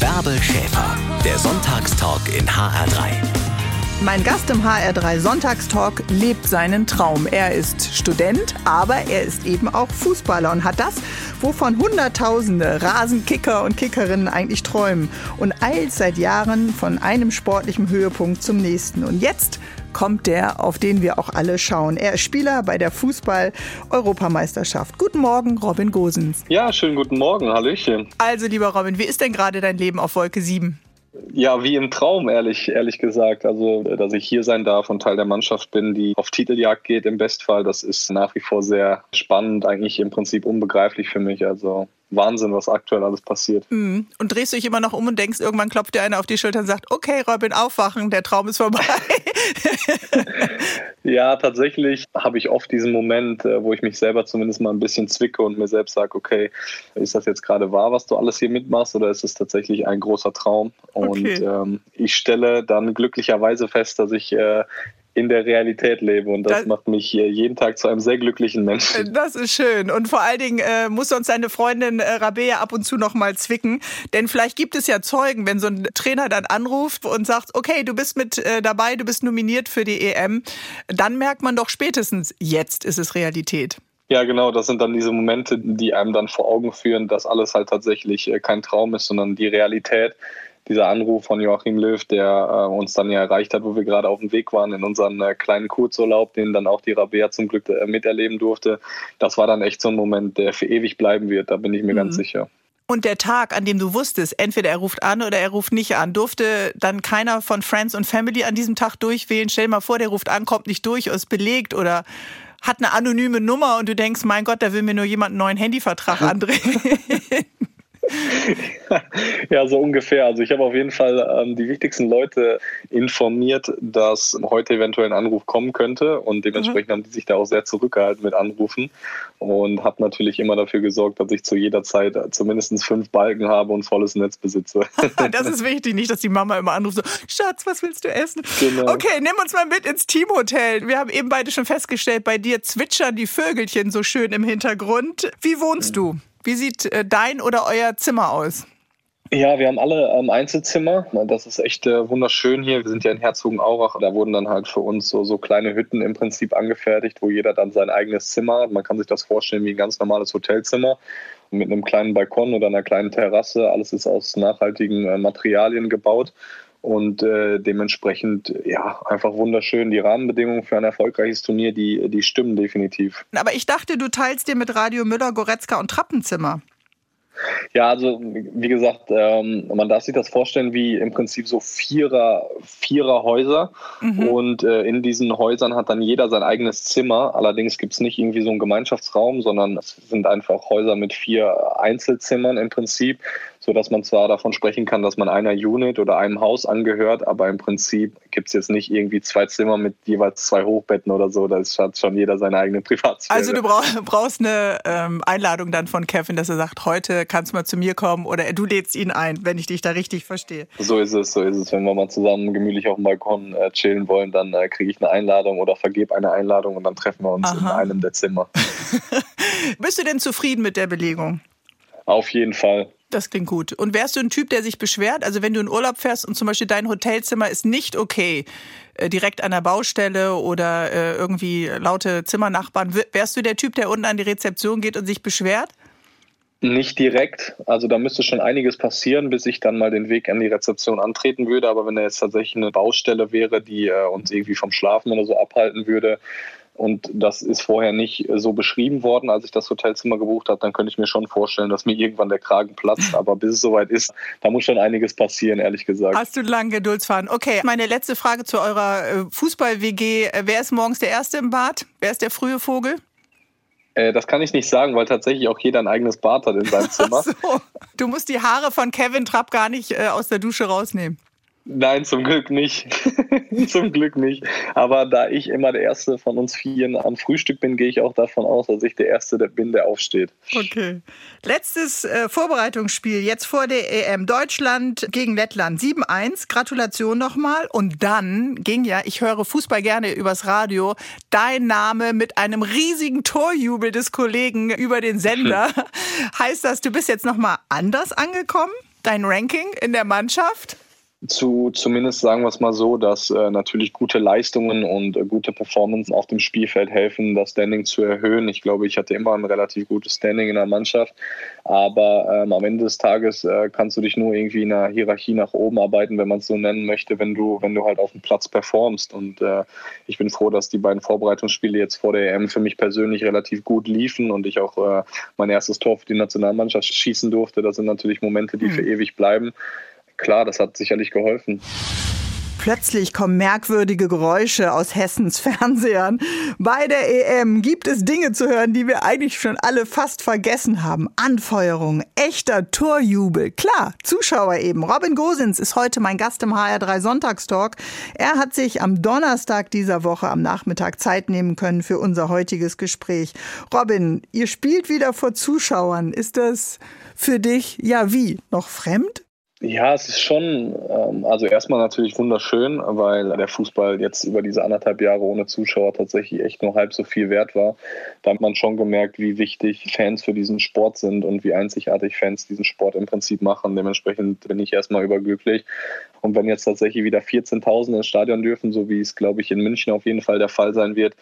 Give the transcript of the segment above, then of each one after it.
Bärbel Schäfer, der Sonntagstalk in HR3. Mein Gast im HR3 Sonntagstalk lebt seinen Traum. Er ist Student, aber er ist eben auch Fußballer und hat das, wovon Hunderttausende Rasenkicker und Kickerinnen eigentlich träumen und eilt seit Jahren von einem sportlichen Höhepunkt zum nächsten. Und jetzt kommt der, auf den wir auch alle schauen. Er ist Spieler bei der Fußball-Europameisterschaft. Guten Morgen, Robin Gosens. Ja, schönen guten Morgen, Hallöchen. Also, lieber Robin, wie ist denn gerade dein Leben auf Wolke 7? Ja, wie im Traum, ehrlich, ehrlich gesagt. Also, dass ich hier sein darf und Teil der Mannschaft bin, die auf Titeljagd geht im Bestfall, das ist nach wie vor sehr spannend, eigentlich im Prinzip unbegreiflich für mich. Also Wahnsinn, was aktuell alles passiert. Mhm. Und drehst du dich immer noch um und denkst, irgendwann klopft dir einer auf die Schulter und sagt, okay, Robin, aufwachen, der Traum ist vorbei. ja, tatsächlich habe ich oft diesen Moment, äh, wo ich mich selber zumindest mal ein bisschen zwicke und mir selbst sage, okay, ist das jetzt gerade wahr, was du alles hier mitmachst oder ist es tatsächlich ein großer Traum? Und okay. ähm, ich stelle dann glücklicherweise fest, dass ich äh, in der Realität lebe. Und das, das, macht mich jeden Tag zu einem sehr glücklichen Menschen. Das ist schön. Und vor allen Dingen äh, muss uns deine Freundin äh, Rabea ab und zu noch mal zwicken, denn vielleicht gibt es ja Zeugen, wenn so ein Trainer dann anruft und sagt, okay, du bist mit äh, dabei, du bist nominiert für die EM, dann merkt man doch spätestens, jetzt ist es Realität. Ja, genau, das sind dann diese Momente, die einem dann vor Augen führen, dass alles halt tatsächlich äh, kein Traum ist, sondern die Realität dieser Anruf von Joachim Löw, der äh, uns dann ja erreicht hat, wo wir gerade auf dem Weg waren in unseren äh, kleinen Kurzurlaub, den dann auch die Rabea zum Glück äh, miterleben durfte. Das war dann echt so ein Moment, der für ewig bleiben wird, da bin ich mir mhm. ganz sicher. Und der Tag, an dem du wusstest, entweder er ruft an oder er ruft nicht an, durfte dann keiner von Friends und Family an diesem Tag durchwählen. Stell dir mal vor, der ruft an, kommt nicht durch, ist belegt oder hat eine anonyme Nummer und du denkst, mein Gott, da will mir nur jemand einen neuen Handyvertrag andrehen. ja, so ungefähr. Also ich habe auf jeden Fall ähm, die wichtigsten Leute informiert, dass heute eventuell ein Anruf kommen könnte und dementsprechend mhm. haben die sich da auch sehr zurückgehalten mit Anrufen und habe natürlich immer dafür gesorgt, dass ich zu jeder Zeit zumindest fünf Balken habe und volles Netz besitze. das ist wichtig, nicht, dass die Mama immer anruft, so, Schatz, was willst du essen? Genau. Okay, nimm uns mal mit ins Teamhotel. Wir haben eben beide schon festgestellt, bei dir zwitschern die Vögelchen so schön im Hintergrund. Wie wohnst du? Wie sieht äh, dein oder euer Zimmer aus? Ja, wir haben alle ähm, Einzelzimmer. Das ist echt äh, wunderschön hier. Wir sind ja in Herzogenaurach. Da wurden dann halt für uns so, so kleine Hütten im Prinzip angefertigt, wo jeder dann sein eigenes Zimmer hat. Man kann sich das vorstellen wie ein ganz normales Hotelzimmer mit einem kleinen Balkon oder einer kleinen Terrasse. Alles ist aus nachhaltigen äh, Materialien gebaut und äh, dementsprechend ja einfach wunderschön. Die Rahmenbedingungen für ein erfolgreiches Turnier, die, die stimmen definitiv. Aber ich dachte, du teilst dir mit Radio Müller, Goretzka und Trappenzimmer. Ja, also wie gesagt, ähm, man darf sich das vorstellen wie im Prinzip so Vierer, Vierer Häuser. Mhm. Und äh, in diesen Häusern hat dann jeder sein eigenes Zimmer. Allerdings gibt es nicht irgendwie so einen Gemeinschaftsraum, sondern es sind einfach Häuser mit vier Einzelzimmern im Prinzip, sodass man zwar davon sprechen kann, dass man einer Unit oder einem Haus angehört, aber im Prinzip gibt es jetzt nicht irgendwie zwei Zimmer mit jeweils zwei Hochbetten oder so. Da hat schon jeder seine eigene Privatsphäre. Also du brauchst eine ähm, Einladung dann von Kevin, dass er sagt, heute kannst du mal zu mir kommen oder du lädst ihn ein, wenn ich dich da richtig verstehe. So ist es, so ist es. Wenn wir mal zusammen gemütlich auf dem Balkon äh, chillen wollen, dann äh, kriege ich eine Einladung oder vergebe eine Einladung und dann treffen wir uns Aha. in einem der Zimmer. Bist du denn zufrieden mit der Belegung? Auf jeden Fall. Das klingt gut. Und wärst du ein Typ, der sich beschwert? Also wenn du in Urlaub fährst und zum Beispiel dein Hotelzimmer ist nicht okay, äh, direkt an der Baustelle oder äh, irgendwie laute Zimmernachbarn, wärst du der Typ, der unten an die Rezeption geht und sich beschwert? Nicht direkt. Also da müsste schon einiges passieren, bis ich dann mal den Weg an die Rezeption antreten würde. Aber wenn da jetzt tatsächlich eine Baustelle wäre, die äh, uns irgendwie vom Schlafen oder so abhalten würde, und das ist vorher nicht so beschrieben worden, als ich das Hotelzimmer gebucht habe, dann könnte ich mir schon vorstellen, dass mir irgendwann der Kragen platzt. Aber bis es soweit ist, da muss schon einiges passieren, ehrlich gesagt. Hast du lange Geduldsfahren? Okay, meine letzte Frage zu eurer äh, Fußball-WG. Wer ist morgens der Erste im Bad? Wer ist der frühe Vogel? Äh, das kann ich nicht sagen, weil tatsächlich auch jeder ein eigenes Bad hat in seinem Zimmer. So. Du musst die Haare von Kevin Trapp gar nicht äh, aus der Dusche rausnehmen. Nein, zum Glück nicht. zum Glück nicht. Aber da ich immer der Erste von uns Vieren am Frühstück bin, gehe ich auch davon aus, dass ich der Erste bin, der aufsteht. Okay. Letztes äh, Vorbereitungsspiel jetzt vor der EM. Deutschland gegen Lettland 7-1. Gratulation nochmal. Und dann ging ja, ich höre Fußball gerne übers Radio, dein Name mit einem riesigen Torjubel des Kollegen über den Sender. heißt das, du bist jetzt nochmal anders angekommen? dein Ranking in der Mannschaft? Zu zumindest sagen wir es mal so, dass äh, natürlich gute Leistungen und äh, gute Performance auf dem Spielfeld helfen, das Standing zu erhöhen. Ich glaube, ich hatte immer ein relativ gutes Standing in der Mannschaft, aber ähm, am Ende des Tages äh, kannst du dich nur irgendwie in der Hierarchie nach oben arbeiten, wenn man es so nennen möchte, wenn du wenn du halt auf dem Platz performst. Und äh, ich bin froh, dass die beiden Vorbereitungsspiele jetzt vor der EM für mich persönlich relativ gut liefen und ich auch äh, mein erstes Tor für die Nationalmannschaft schießen durfte. Das sind natürlich Momente, die mhm. für ewig bleiben klar, das hat sicherlich geholfen. Plötzlich kommen merkwürdige Geräusche aus Hessens Fernsehern. Bei der EM gibt es Dinge zu hören, die wir eigentlich schon alle fast vergessen haben. Anfeuerung, echter Torjubel. Klar, Zuschauer eben. Robin Gosens ist heute mein Gast im HR3 Sonntagstalk. Er hat sich am Donnerstag dieser Woche am Nachmittag Zeit nehmen können für unser heutiges Gespräch. Robin, ihr spielt wieder vor Zuschauern. Ist das für dich, ja wie, noch fremd? Ja, es ist schon, ähm, also erstmal natürlich wunderschön, weil der Fußball jetzt über diese anderthalb Jahre ohne Zuschauer tatsächlich echt nur halb so viel wert war. Da hat man schon gemerkt, wie wichtig Fans für diesen Sport sind und wie einzigartig Fans diesen Sport im Prinzip machen. Dementsprechend bin ich erstmal überglücklich. Und wenn jetzt tatsächlich wieder 14.000 ins Stadion dürfen, so wie es, glaube ich, in München auf jeden Fall der Fall sein wird,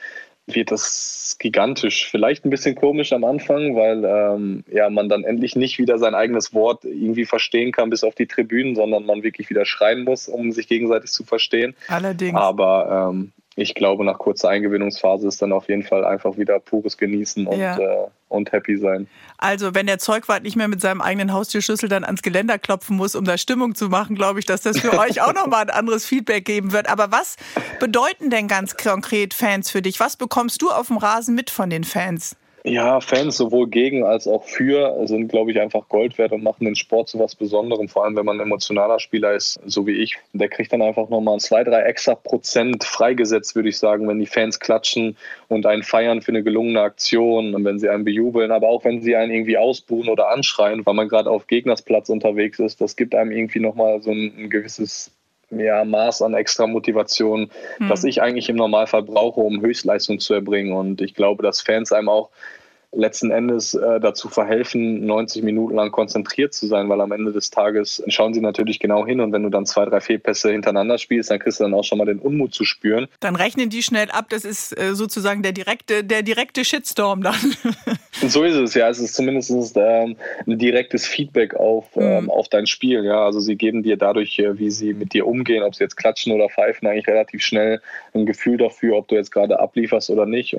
wird das gigantisch. Vielleicht ein bisschen komisch am Anfang, weil ähm, ja, man dann endlich nicht wieder sein eigenes Wort irgendwie verstehen kann bis auf die Tribünen, sondern man wirklich wieder schreien muss, um sich gegenseitig zu verstehen. Allerdings. Aber ähm, ich glaube, nach kurzer Eingewöhnungsphase ist dann auf jeden Fall einfach wieder pures Genießen und, ja. äh, und happy sein. Also, wenn der Zeugwart nicht mehr mit seinem eigenen Haustürschlüssel dann ans Geländer klopfen muss, um da Stimmung zu machen, glaube ich, dass das für euch auch nochmal ein anderes Feedback geben wird. Aber was bedeuten denn ganz konkret Fans für dich? Was bekommst du auf dem Rasen mit von den Fans? Ja, Fans sowohl gegen als auch für sind, glaube ich, einfach Gold wert und machen den Sport zu was Besonderem. Vor allem, wenn man ein emotionaler Spieler ist, so wie ich. Der kriegt dann einfach nochmal zwei, drei extra Prozent freigesetzt, würde ich sagen, wenn die Fans klatschen und einen feiern für eine gelungene Aktion und wenn sie einen bejubeln, aber auch wenn sie einen irgendwie ausbuhen oder anschreien, weil man gerade auf Gegnersplatz unterwegs ist. Das gibt einem irgendwie nochmal so ein, ein gewisses ja, Maß an extra Motivation, hm. das ich eigentlich im Normalfall brauche, um Höchstleistung zu erbringen. Und ich glaube, dass Fans einem auch letzten Endes äh, dazu verhelfen, 90 Minuten lang konzentriert zu sein, weil am Ende des Tages schauen sie natürlich genau hin und wenn du dann zwei, drei Fehlpässe hintereinander spielst, dann kriegst du dann auch schon mal den Unmut zu spüren. Dann rechnen die schnell ab, das ist äh, sozusagen der direkte, der direkte Shitstorm dann. Und so ist es, ja. Es ist zumindest ähm, ein direktes Feedback auf, mhm. ähm, auf dein Spiel, ja. Also sie geben dir dadurch, äh, wie sie mit dir umgehen, ob sie jetzt klatschen oder pfeifen, eigentlich relativ schnell ein Gefühl dafür, ob du jetzt gerade ablieferst oder nicht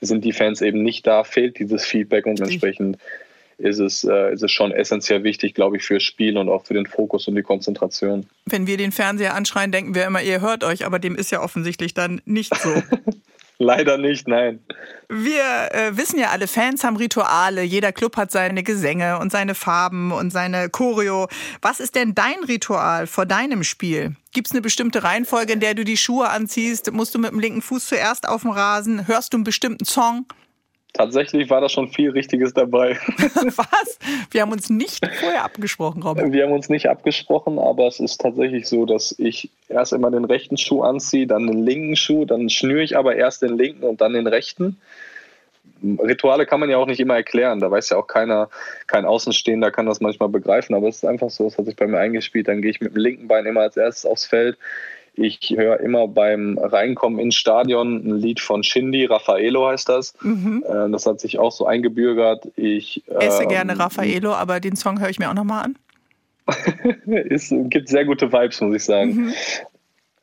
sind die Fans eben nicht da, fehlt dieses Feedback und entsprechend ist es, äh, ist es schon essentiell wichtig, glaube ich, fürs Spiel und auch für den Fokus und die Konzentration. Wenn wir den Fernseher anschreien, denken wir immer, ihr hört euch, aber dem ist ja offensichtlich dann nicht so. Leider nicht, nein. Wir äh, wissen ja alle, Fans haben Rituale. Jeder Club hat seine Gesänge und seine Farben und seine Choreo. Was ist denn dein Ritual vor deinem Spiel? Gibt es eine bestimmte Reihenfolge, in der du die Schuhe anziehst? Musst du mit dem linken Fuß zuerst auf dem Rasen? Hörst du einen bestimmten Song? Tatsächlich war da schon viel Richtiges dabei. Was? Wir haben uns nicht vorher abgesprochen, Robin. Wir haben uns nicht abgesprochen, aber es ist tatsächlich so, dass ich erst immer den rechten Schuh anziehe, dann den linken Schuh, dann schnüre ich aber erst den linken und dann den rechten. Rituale kann man ja auch nicht immer erklären. Da weiß ja auch keiner, kein Außenstehender kann das manchmal begreifen, aber es ist einfach so, es hat sich bei mir eingespielt. Dann gehe ich mit dem linken Bein immer als erstes aufs Feld. Ich höre immer beim Reinkommen ins Stadion ein Lied von Shindy, Raffaello heißt das. Mhm. Äh, das hat sich auch so eingebürgert. Ich esse ähm, gerne Raffaello, aber den Song höre ich mir auch nochmal an. es gibt sehr gute Vibes, muss ich sagen. Mhm.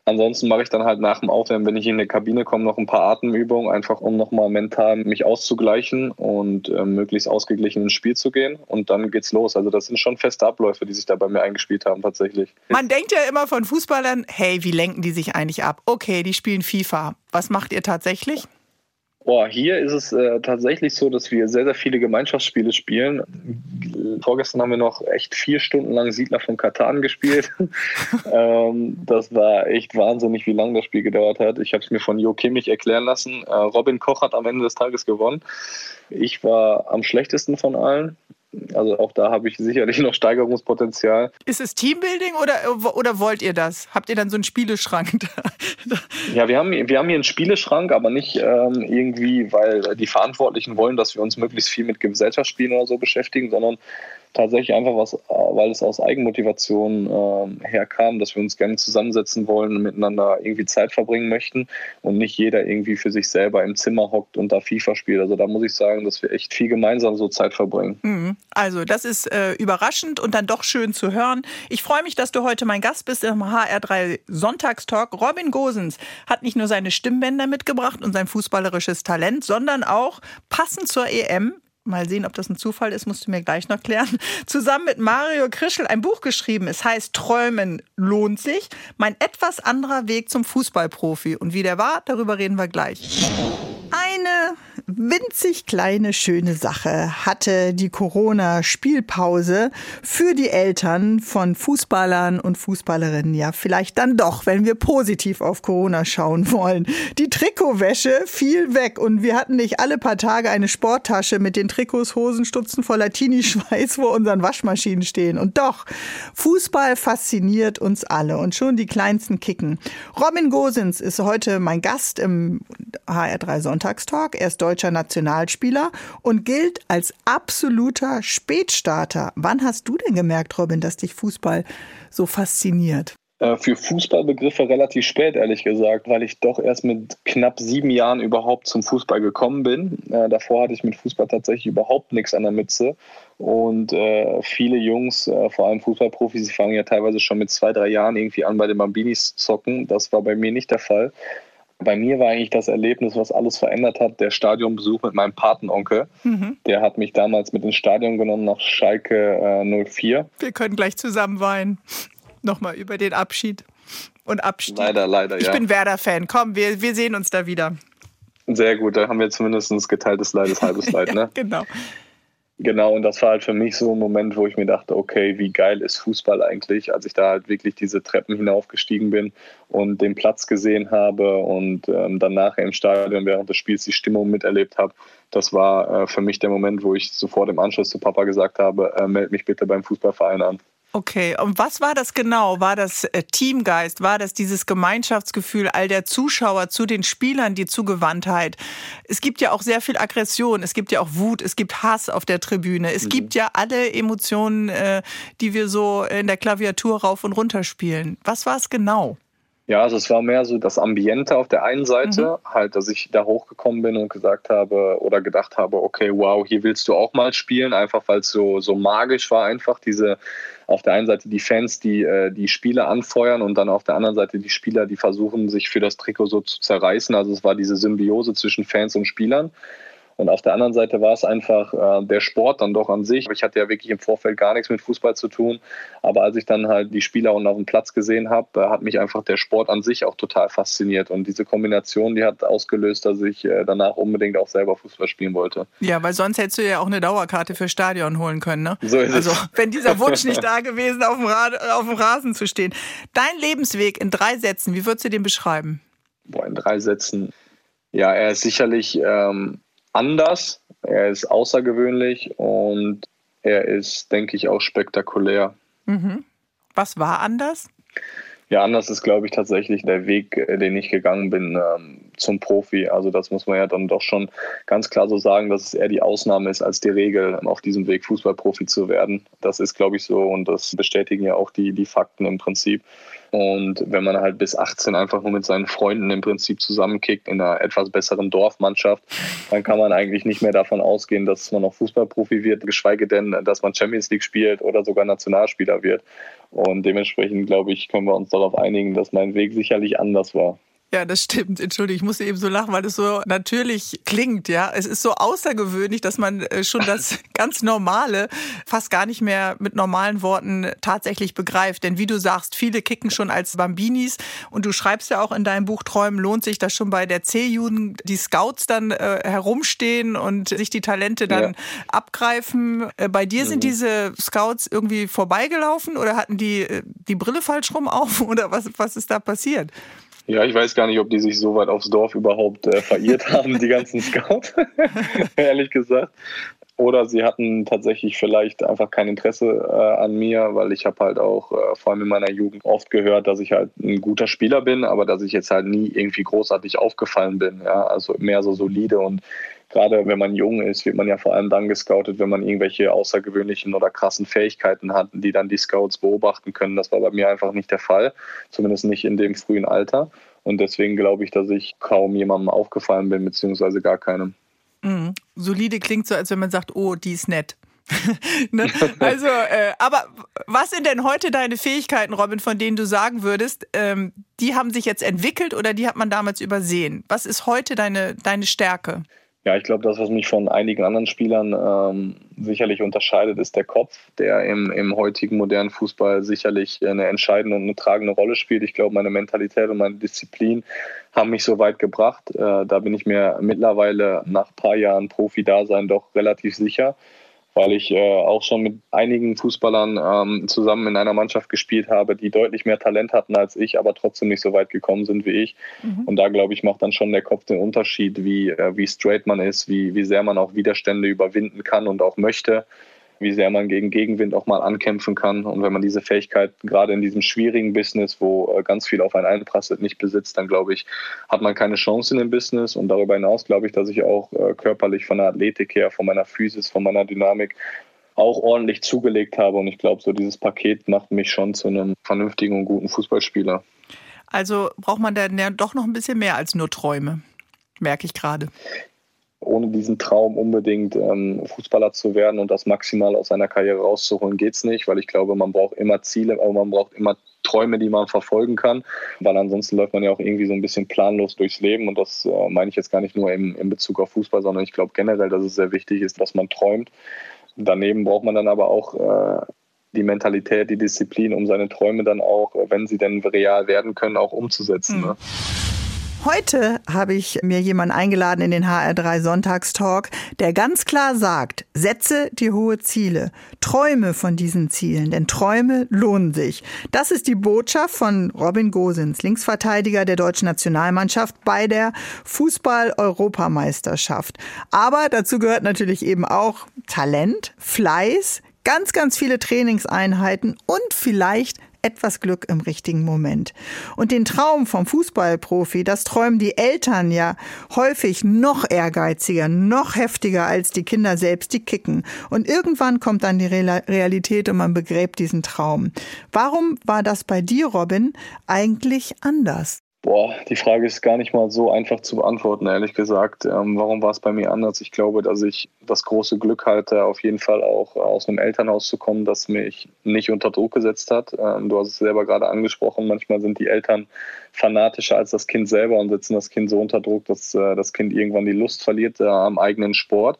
Ansonsten mache ich dann halt nach dem Aufwärmen, wenn ich in die Kabine komme, noch ein paar Atemübungen, einfach um nochmal mental mich auszugleichen und äh, möglichst ausgeglichen ins Spiel zu gehen. Und dann geht's los. Also das sind schon feste Abläufe, die sich da bei mir eingespielt haben tatsächlich. Man denkt ja immer von Fußballern, hey, wie lenken die sich eigentlich ab? Okay, die spielen FIFA. Was macht ihr tatsächlich? Boah, hier ist es äh, tatsächlich so, dass wir sehr, sehr viele Gemeinschaftsspiele spielen. Vorgestern haben wir noch echt vier Stunden lang Siedler von Katan gespielt. ähm, das war echt wahnsinnig, wie lange das Spiel gedauert hat. Ich habe es mir von Jo Kimmich erklären lassen. Äh, Robin Koch hat am Ende des Tages gewonnen. Ich war am schlechtesten von allen. Also auch da habe ich sicherlich noch Steigerungspotenzial. Ist es Teambuilding oder, oder wollt ihr das? Habt ihr dann so einen Spieleschrank? ja, wir haben, wir haben hier einen Spieleschrank, aber nicht ähm, irgendwie, weil die Verantwortlichen wollen, dass wir uns möglichst viel mit Gesellschaftsspielen oder so beschäftigen, sondern tatsächlich einfach was, weil es aus Eigenmotivation äh, herkam, dass wir uns gerne zusammensetzen wollen und miteinander irgendwie Zeit verbringen möchten und nicht jeder irgendwie für sich selber im Zimmer hockt und da FIFA spielt. Also da muss ich sagen, dass wir echt viel gemeinsam so Zeit verbringen. Mhm. Also das ist äh, überraschend und dann doch schön zu hören. Ich freue mich, dass du heute mein Gast bist im HR3 Sonntagstalk. Robin Gosens hat nicht nur seine Stimmbänder mitgebracht und sein fußballerisches Talent, sondern auch passend zur EM mal sehen, ob das ein Zufall ist, musst du mir gleich noch klären, zusammen mit Mario Krischel ein Buch geschrieben. Es heißt Träumen lohnt sich. Mein etwas anderer Weg zum Fußballprofi. Und wie der war, darüber reden wir gleich. Winzig kleine schöne Sache hatte die Corona-Spielpause für die Eltern von Fußballern und Fußballerinnen. Ja, vielleicht dann doch, wenn wir positiv auf Corona schauen wollen. Die Trikotwäsche fiel weg und wir hatten nicht alle paar Tage eine Sporttasche mit den Trikots, Hosenstutzen voller Teenie-Schweiß vor unseren Waschmaschinen stehen. Und doch, Fußball fasziniert uns alle und schon die kleinsten kicken. Robin Gosens ist heute mein Gast im HR3 Sonntagstalk. Er ist deutscher Nationalspieler und gilt als absoluter Spätstarter. Wann hast du denn gemerkt, Robin, dass dich Fußball so fasziniert? Äh, für Fußballbegriffe relativ spät, ehrlich gesagt, weil ich doch erst mit knapp sieben Jahren überhaupt zum Fußball gekommen bin. Äh, davor hatte ich mit Fußball tatsächlich überhaupt nichts an der Mütze. Und äh, viele Jungs, äh, vor allem Fußballprofis, fangen ja teilweise schon mit zwei, drei Jahren irgendwie an bei den Bambinis zocken. Das war bei mir nicht der Fall. Bei mir war eigentlich das Erlebnis, was alles verändert hat, der Stadionbesuch mit meinem Patenonkel. Mhm. Der hat mich damals mit ins Stadion genommen nach Schalke äh, 04. Wir können gleich zusammen weinen. Nochmal über den Abschied und Abstieg. Leider, leider, ich ja. Ich bin Werder-Fan. Komm, wir, wir sehen uns da wieder. Sehr gut, da haben wir zumindest geteiltes Leides, halbes Leid. Ne? ja, genau. Genau, und das war halt für mich so ein Moment, wo ich mir dachte, okay, wie geil ist Fußball eigentlich, als ich da halt wirklich diese Treppen hinaufgestiegen bin und den Platz gesehen habe und ähm, dann nachher im Stadion während des Spiels die Stimmung miterlebt habe. Das war äh, für mich der Moment, wo ich sofort im Anschluss zu Papa gesagt habe, äh, meld mich bitte beim Fußballverein an. Okay, und was war das genau? War das äh, Teamgeist? War das dieses Gemeinschaftsgefühl all der Zuschauer zu den Spielern, die Zugewandtheit? Es gibt ja auch sehr viel Aggression, es gibt ja auch Wut, es gibt Hass auf der Tribüne. Es mhm. gibt ja alle Emotionen, äh, die wir so in der Klaviatur rauf und runter spielen. Was war es genau? Ja, also es war mehr so das Ambiente auf der einen Seite, mhm. halt, dass ich da hochgekommen bin und gesagt habe oder gedacht habe, okay, wow, hier willst du auch mal spielen, einfach weil es so, so magisch war, einfach diese auf der einen Seite die Fans, die äh, die Spieler anfeuern und dann auf der anderen Seite die Spieler, die versuchen, sich für das Trikot so zu zerreißen. Also es war diese Symbiose zwischen Fans und Spielern. Und auf der anderen Seite war es einfach äh, der Sport dann doch an sich. Ich hatte ja wirklich im Vorfeld gar nichts mit Fußball zu tun. Aber als ich dann halt die Spieler unten auf dem Platz gesehen habe, äh, hat mich einfach der Sport an sich auch total fasziniert. Und diese Kombination, die hat ausgelöst, dass ich äh, danach unbedingt auch selber Fußball spielen wollte. Ja, weil sonst hättest du ja auch eine Dauerkarte für Stadion holen können. Ne? So ist also, es. wenn dieser Wunsch nicht da gewesen, auf dem, Rad, auf dem Rasen zu stehen. Dein Lebensweg in drei Sätzen, wie würdest du den beschreiben? Boah, in drei Sätzen. Ja, er ist sicherlich ähm, anders, er ist außergewöhnlich und er ist, denke ich, auch spektakulär. Mhm. Was war anders? Ja, anders ist, glaube ich, tatsächlich der Weg, äh, den ich gegangen bin ähm, zum Profi. Also das muss man ja dann doch schon ganz klar so sagen, dass es eher die Ausnahme ist als die Regel, auf diesem Weg Fußballprofi zu werden. Das ist, glaube ich, so und das bestätigen ja auch die, die Fakten im Prinzip. Und wenn man halt bis 18 einfach nur mit seinen Freunden im Prinzip zusammenkickt in einer etwas besseren Dorfmannschaft, dann kann man eigentlich nicht mehr davon ausgehen, dass man noch Fußballprofi wird, geschweige denn, dass man Champions League spielt oder sogar Nationalspieler wird. Und dementsprechend, glaube ich, können wir uns darauf einigen, dass mein Weg sicherlich anders war. Ja, das stimmt. Entschuldige, ich musste eben so lachen, weil es so natürlich klingt, ja. Es ist so außergewöhnlich, dass man äh, schon das ganz Normale fast gar nicht mehr mit normalen Worten tatsächlich begreift. Denn wie du sagst, viele kicken schon als Bambinis und du schreibst ja auch in deinem Buch Träumen lohnt sich, dass schon bei der C-Jugend die Scouts dann äh, herumstehen und sich die Talente dann ja. abgreifen. Äh, bei dir mhm. sind diese Scouts irgendwie vorbeigelaufen oder hatten die äh, die Brille falsch rum auf oder was, was ist da passiert? Ja, ich weiß gar nicht, ob die sich so weit aufs Dorf überhaupt äh, verirrt haben, die ganzen Scouts, ehrlich gesagt. Oder sie hatten tatsächlich vielleicht einfach kein Interesse äh, an mir, weil ich habe halt auch äh, vor allem in meiner Jugend oft gehört, dass ich halt ein guter Spieler bin, aber dass ich jetzt halt nie irgendwie großartig aufgefallen bin. Ja? Also mehr so solide und gerade wenn man jung ist, wird man ja vor allem dann gescoutet, wenn man irgendwelche außergewöhnlichen oder krassen Fähigkeiten hat, die dann die Scouts beobachten können. Das war bei mir einfach nicht der Fall, zumindest nicht in dem frühen Alter. Und deswegen glaube ich, dass ich kaum jemandem aufgefallen bin, beziehungsweise gar keinem. Mhm. Solide klingt so, als wenn man sagt, oh, die ist nett. ne? Also, äh, aber was sind denn heute deine Fähigkeiten, Robin, von denen du sagen würdest, ähm, die haben sich jetzt entwickelt oder die hat man damals übersehen? Was ist heute deine, deine Stärke? Ja, ich glaube, das, was mich von einigen anderen Spielern ähm, sicherlich unterscheidet, ist der Kopf, der im, im heutigen modernen Fußball sicherlich eine entscheidende und eine tragende Rolle spielt. Ich glaube, meine Mentalität und meine Disziplin haben mich so weit gebracht. Äh, da bin ich mir mittlerweile nach ein paar Jahren Profi-Dasein doch relativ sicher weil ich äh, auch schon mit einigen Fußballern ähm, zusammen in einer Mannschaft gespielt habe, die deutlich mehr Talent hatten als ich, aber trotzdem nicht so weit gekommen sind wie ich. Mhm. Und da glaube ich, macht dann schon der Kopf den Unterschied, wie, äh, wie straight man ist, wie, wie sehr man auch Widerstände überwinden kann und auch möchte wie sehr man gegen Gegenwind auch mal ankämpfen kann. Und wenn man diese Fähigkeit gerade in diesem schwierigen Business, wo äh, ganz viel auf einen einprasselt, nicht besitzt, dann glaube ich, hat man keine Chance in dem Business. Und darüber hinaus glaube ich, dass ich auch äh, körperlich von der Athletik her, von meiner Physis, von meiner Dynamik auch ordentlich zugelegt habe. Und ich glaube, so dieses Paket macht mich schon zu einem vernünftigen und guten Fußballspieler. Also braucht man dann ja doch noch ein bisschen mehr als nur Träume, merke ich gerade ohne diesen Traum unbedingt ähm, Fußballer zu werden und das maximal aus seiner Karriere rauszuholen, geht es nicht, weil ich glaube, man braucht immer Ziele, aber man braucht immer Träume, die man verfolgen kann, weil ansonsten läuft man ja auch irgendwie so ein bisschen planlos durchs Leben und das äh, meine ich jetzt gar nicht nur im, in Bezug auf Fußball, sondern ich glaube generell, dass es sehr wichtig ist, dass man träumt. Daneben braucht man dann aber auch äh, die Mentalität, die Disziplin, um seine Träume dann auch, wenn sie denn real werden können, auch umzusetzen. Mhm. Ne? Heute habe ich mir jemanden eingeladen in den HR3 Sonntagstalk, der ganz klar sagt, setze dir hohe Ziele, träume von diesen Zielen, denn Träume lohnen sich. Das ist die Botschaft von Robin Gosens, Linksverteidiger der deutschen Nationalmannschaft bei der Fußball-Europameisterschaft. Aber dazu gehört natürlich eben auch Talent, Fleiß, ganz, ganz viele Trainingseinheiten und vielleicht etwas Glück im richtigen Moment. Und den Traum vom Fußballprofi, das träumen die Eltern ja häufig noch ehrgeiziger, noch heftiger als die Kinder selbst, die kicken. Und irgendwann kommt dann die Realität und man begräbt diesen Traum. Warum war das bei dir, Robin, eigentlich anders? Boah, die Frage ist gar nicht mal so einfach zu beantworten, ehrlich gesagt. Ähm, warum war es bei mir anders? Ich glaube, dass ich das große Glück hatte, auf jeden Fall auch aus einem Elternhaus zu kommen, das mich nicht unter Druck gesetzt hat. Ähm, du hast es selber gerade angesprochen, manchmal sind die Eltern fanatischer als das Kind selber und setzen das Kind so unter Druck, dass äh, das Kind irgendwann die Lust verliert äh, am eigenen Sport.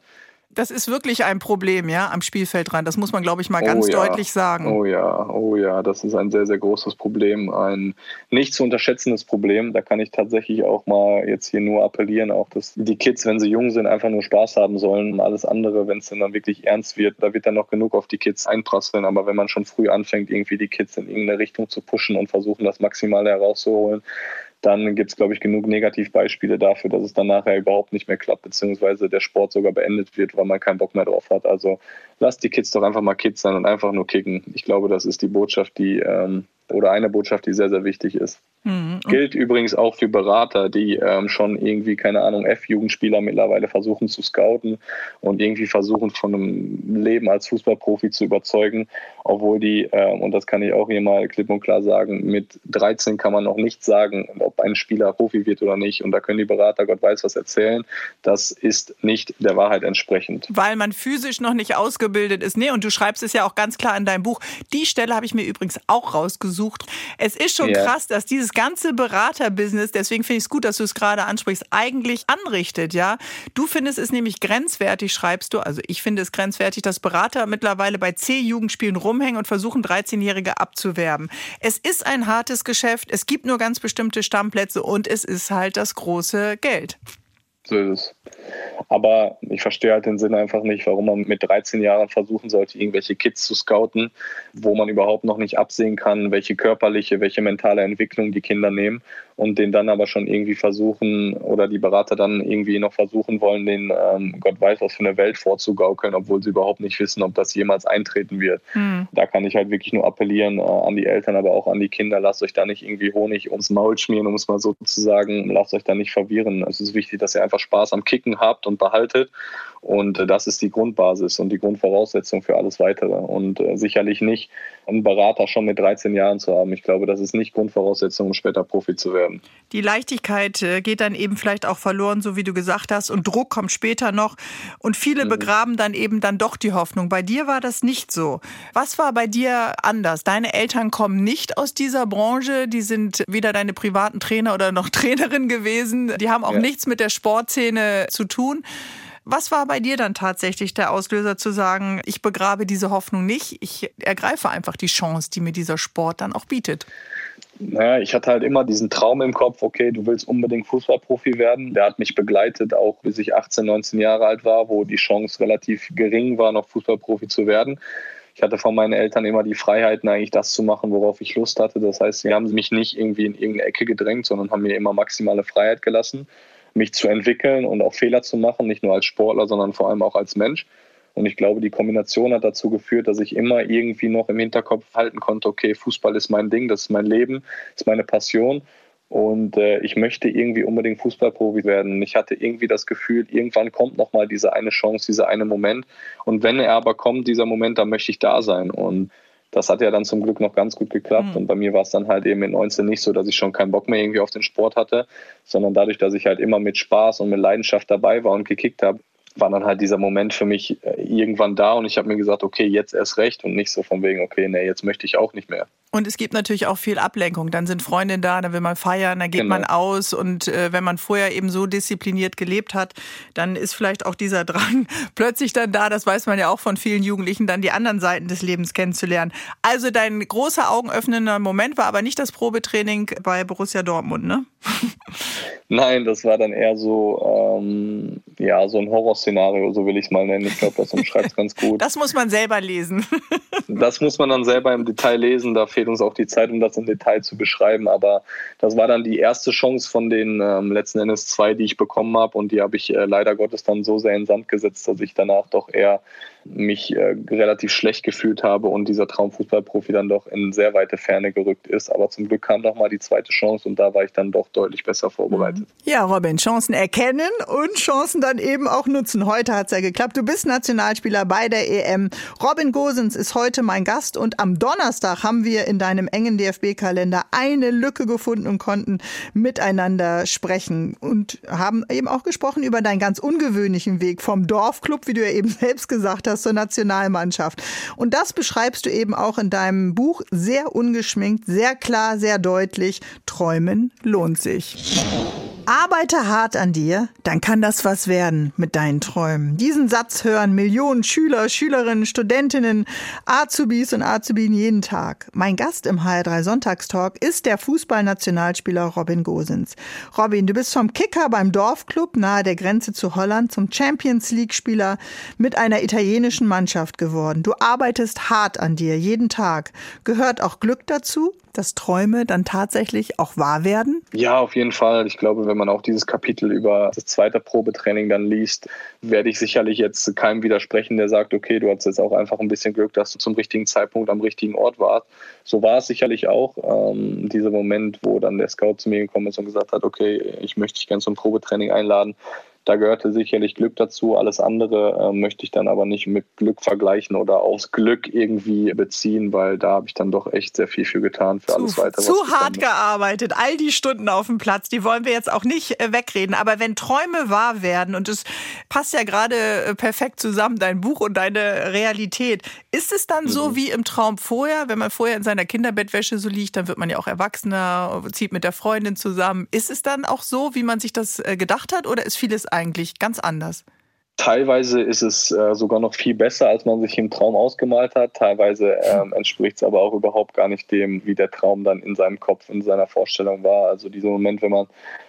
Das ist wirklich ein Problem, ja, am Spielfeldrand. Das muss man, glaube ich, mal ganz oh ja. deutlich sagen. Oh ja, oh ja, das ist ein sehr, sehr großes Problem. Ein nicht zu unterschätzendes Problem. Da kann ich tatsächlich auch mal jetzt hier nur appellieren, auch dass die Kids, wenn sie jung sind, einfach nur Spaß haben sollen. Alles andere, wenn es dann wirklich ernst wird, da wird dann noch genug auf die Kids einprasseln. Aber wenn man schon früh anfängt, irgendwie die Kids in irgendeine Richtung zu pushen und versuchen, das Maximale herauszuholen, dann gibt es, glaube ich, genug Negativbeispiele dafür, dass es dann nachher überhaupt nicht mehr klappt, beziehungsweise der Sport sogar beendet wird, weil man keinen Bock mehr drauf hat. Also lasst die Kids doch einfach mal Kids sein und einfach nur kicken. Ich glaube, das ist die Botschaft, die ähm, oder eine Botschaft, die sehr, sehr wichtig ist. Mhm. Gilt übrigens auch für Berater, die ähm, schon irgendwie, keine Ahnung, F-Jugendspieler mittlerweile versuchen zu scouten und irgendwie versuchen, von einem Leben als Fußballprofi zu überzeugen, obwohl die, ähm, und das kann ich auch hier mal klipp und klar sagen, mit 13 kann man noch nicht sagen, ob ein Spieler Profi wird oder nicht. Und da können die Berater Gott weiß was erzählen. Das ist nicht der Wahrheit entsprechend. Weil man physisch noch nicht ausgebildet ist. Nee, und du schreibst es ja auch ganz klar in deinem Buch. Die Stelle habe ich mir übrigens auch rausgesucht gesucht. Es ist schon ja. krass, dass dieses ganze Beraterbusiness, deswegen finde ich es gut, dass du es gerade ansprichst, eigentlich anrichtet, ja. Du findest es nämlich grenzwertig, schreibst du. Also ich finde es grenzwertig, dass Berater mittlerweile bei C-Jugendspielen rumhängen und versuchen, 13-Jährige abzuwerben. Es ist ein hartes Geschäft, es gibt nur ganz bestimmte Stammplätze und es ist halt das große Geld. So ist es. Aber ich verstehe halt den Sinn einfach nicht, warum man mit 13 Jahren versuchen sollte, irgendwelche Kids zu scouten, wo man überhaupt noch nicht absehen kann, welche körperliche, welche mentale Entwicklung die Kinder nehmen und den dann aber schon irgendwie versuchen oder die Berater dann irgendwie noch versuchen wollen, den ähm, Gott weiß was für eine Welt vorzugaukeln, obwohl sie überhaupt nicht wissen, ob das jemals eintreten wird. Mhm. Da kann ich halt wirklich nur appellieren äh, an die Eltern, aber auch an die Kinder, lasst euch da nicht irgendwie Honig ums Maul schmieren, um es mal so zu sagen, lasst euch da nicht verwirren. Es ist wichtig, dass ihr einfach einfach Spaß am Kicken habt und behaltet. Und äh, das ist die Grundbasis und die Grundvoraussetzung für alles Weitere. Und äh, sicherlich nicht einen Berater schon mit 13 Jahren zu haben. Ich glaube, das ist nicht Grundvoraussetzung, um später Profi zu werden. Die Leichtigkeit äh, geht dann eben vielleicht auch verloren, so wie du gesagt hast. Und Druck kommt später noch. Und viele mhm. begraben dann eben dann doch die Hoffnung. Bei dir war das nicht so. Was war bei dir anders? Deine Eltern kommen nicht aus dieser Branche. Die sind weder deine privaten Trainer oder noch Trainerin gewesen. Die haben auch ja. nichts mit der Sportszene zu tun. Was war bei dir dann tatsächlich der Auslöser zu sagen, ich begrabe diese Hoffnung nicht, ich ergreife einfach die Chance, die mir dieser Sport dann auch bietet? Naja, ich hatte halt immer diesen Traum im Kopf, okay, du willst unbedingt Fußballprofi werden. Der hat mich begleitet, auch bis ich 18, 19 Jahre alt war, wo die Chance relativ gering war, noch Fußballprofi zu werden. Ich hatte von meinen Eltern immer die Freiheiten, eigentlich das zu machen, worauf ich Lust hatte. Das heißt, sie haben mich nicht irgendwie in irgendeine Ecke gedrängt, sondern haben mir immer maximale Freiheit gelassen mich zu entwickeln und auch Fehler zu machen, nicht nur als Sportler, sondern vor allem auch als Mensch. Und ich glaube, die Kombination hat dazu geführt, dass ich immer irgendwie noch im Hinterkopf halten konnte, okay, Fußball ist mein Ding, das ist mein Leben, ist meine Passion. Und äh, ich möchte irgendwie unbedingt Fußballprofi werden. Ich hatte irgendwie das Gefühl, irgendwann kommt nochmal diese eine Chance, dieser eine Moment. Und wenn er aber kommt, dieser Moment, dann möchte ich da sein. Und das hat ja dann zum Glück noch ganz gut geklappt. Mhm. Und bei mir war es dann halt eben mit 19 nicht so, dass ich schon keinen Bock mehr irgendwie auf den Sport hatte, sondern dadurch, dass ich halt immer mit Spaß und mit Leidenschaft dabei war und gekickt habe, war dann halt dieser Moment für mich äh, irgendwann da und ich habe mir gesagt, okay, jetzt erst recht und nicht so von wegen, okay, nee, jetzt möchte ich auch nicht mehr. Und es gibt natürlich auch viel Ablenkung. Dann sind Freundinnen da, dann will man feiern, dann geht genau. man aus. Und äh, wenn man vorher eben so diszipliniert gelebt hat, dann ist vielleicht auch dieser Drang plötzlich dann da, das weiß man ja auch von vielen Jugendlichen, dann die anderen Seiten des Lebens kennenzulernen. Also dein großer augenöffnender Moment war aber nicht das Probetraining bei Borussia Dortmund, ne? Nein, das war dann eher so, ähm, ja, so ein Horrorszenario, so will ich es mal nennen. Ich glaube, das umschreibt es ganz gut. Das muss man selber lesen. das muss man dann selber im Detail lesen. Da fehlt uns auch die Zeit, um das im Detail zu beschreiben. Aber das war dann die erste Chance von den ähm, letzten Endes zwei, die ich bekommen habe. Und die habe ich äh, leider Gottes dann so sehr in Sand gesetzt, dass ich danach doch eher mich äh, relativ schlecht gefühlt habe und dieser Traumfußballprofi dann doch in sehr weite Ferne gerückt ist. Aber zum Glück kam noch mal die zweite Chance und da war ich dann doch deutlich besser vorbereitet. Ja, Robin, Chancen erkennen und Chancen dann eben auch nutzen. Heute hat es ja geklappt. Du bist Nationalspieler bei der EM. Robin Gosens ist heute mein Gast und am Donnerstag haben wir in deinem engen DFB-Kalender eine Lücke gefunden und konnten miteinander sprechen und haben eben auch gesprochen über deinen ganz ungewöhnlichen Weg vom Dorfclub, wie du ja eben selbst gesagt hast, das zur Nationalmannschaft. Und das beschreibst du eben auch in deinem Buch sehr ungeschminkt, sehr klar, sehr deutlich. Träumen lohnt sich. Arbeite hart an dir, dann kann das was werden mit deinen Träumen. Diesen Satz hören Millionen Schüler, Schülerinnen, Studentinnen, Azubis und Azubien jeden Tag. Mein Gast im HR3 Sonntagstalk ist der Fußballnationalspieler Robin Gosens. Robin, du bist vom Kicker beim Dorfclub nahe der Grenze zu Holland zum Champions League Spieler mit einer italienischen Mannschaft geworden. Du arbeitest hart an dir jeden Tag. Gehört auch Glück dazu? dass Träume dann tatsächlich auch wahr werden? Ja, auf jeden Fall. Ich glaube, wenn man auch dieses Kapitel über das zweite Probetraining dann liest, werde ich sicherlich jetzt keinem widersprechen, der sagt, okay, du hast jetzt auch einfach ein bisschen Glück, dass du zum richtigen Zeitpunkt am richtigen Ort warst. So war es sicherlich auch. Ähm, dieser Moment, wo dann der Scout zu mir gekommen ist und gesagt hat, okay, ich möchte dich gerne zum Probetraining einladen da gehörte sicherlich Glück dazu. Alles andere äh, möchte ich dann aber nicht mit Glück vergleichen oder aus Glück irgendwie beziehen, weil da habe ich dann doch echt sehr viel für getan für zu, alles weitere. Zu hart gearbeitet, all die Stunden auf dem Platz, die wollen wir jetzt auch nicht äh, wegreden. Aber wenn Träume wahr werden und es passt ja gerade äh, perfekt zusammen, dein Buch und deine Realität, ist es dann mhm. so wie im Traum vorher, wenn man vorher in seiner Kinderbettwäsche so liegt, dann wird man ja auch Erwachsener, zieht mit der Freundin zusammen. Ist es dann auch so, wie man sich das äh, gedacht hat oder ist vieles eigentlich ganz anders? Teilweise ist es äh, sogar noch viel besser, als man sich im Traum ausgemalt hat. Teilweise ähm, entspricht es aber auch überhaupt gar nicht dem, wie der Traum dann in seinem Kopf, in seiner Vorstellung war. Also dieser Moment, wenn man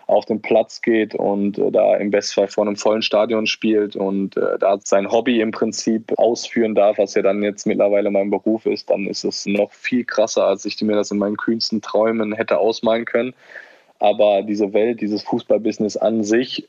auf den Platz geht und äh, da im Bestfall vor einem vollen Stadion spielt und äh, da sein Hobby im Prinzip ausführen darf, was ja dann jetzt mittlerweile mein Beruf ist, dann ist es noch viel krasser, als ich mir das in meinen kühnsten Träumen hätte ausmalen können. Aber diese Welt, dieses Fußballbusiness an sich,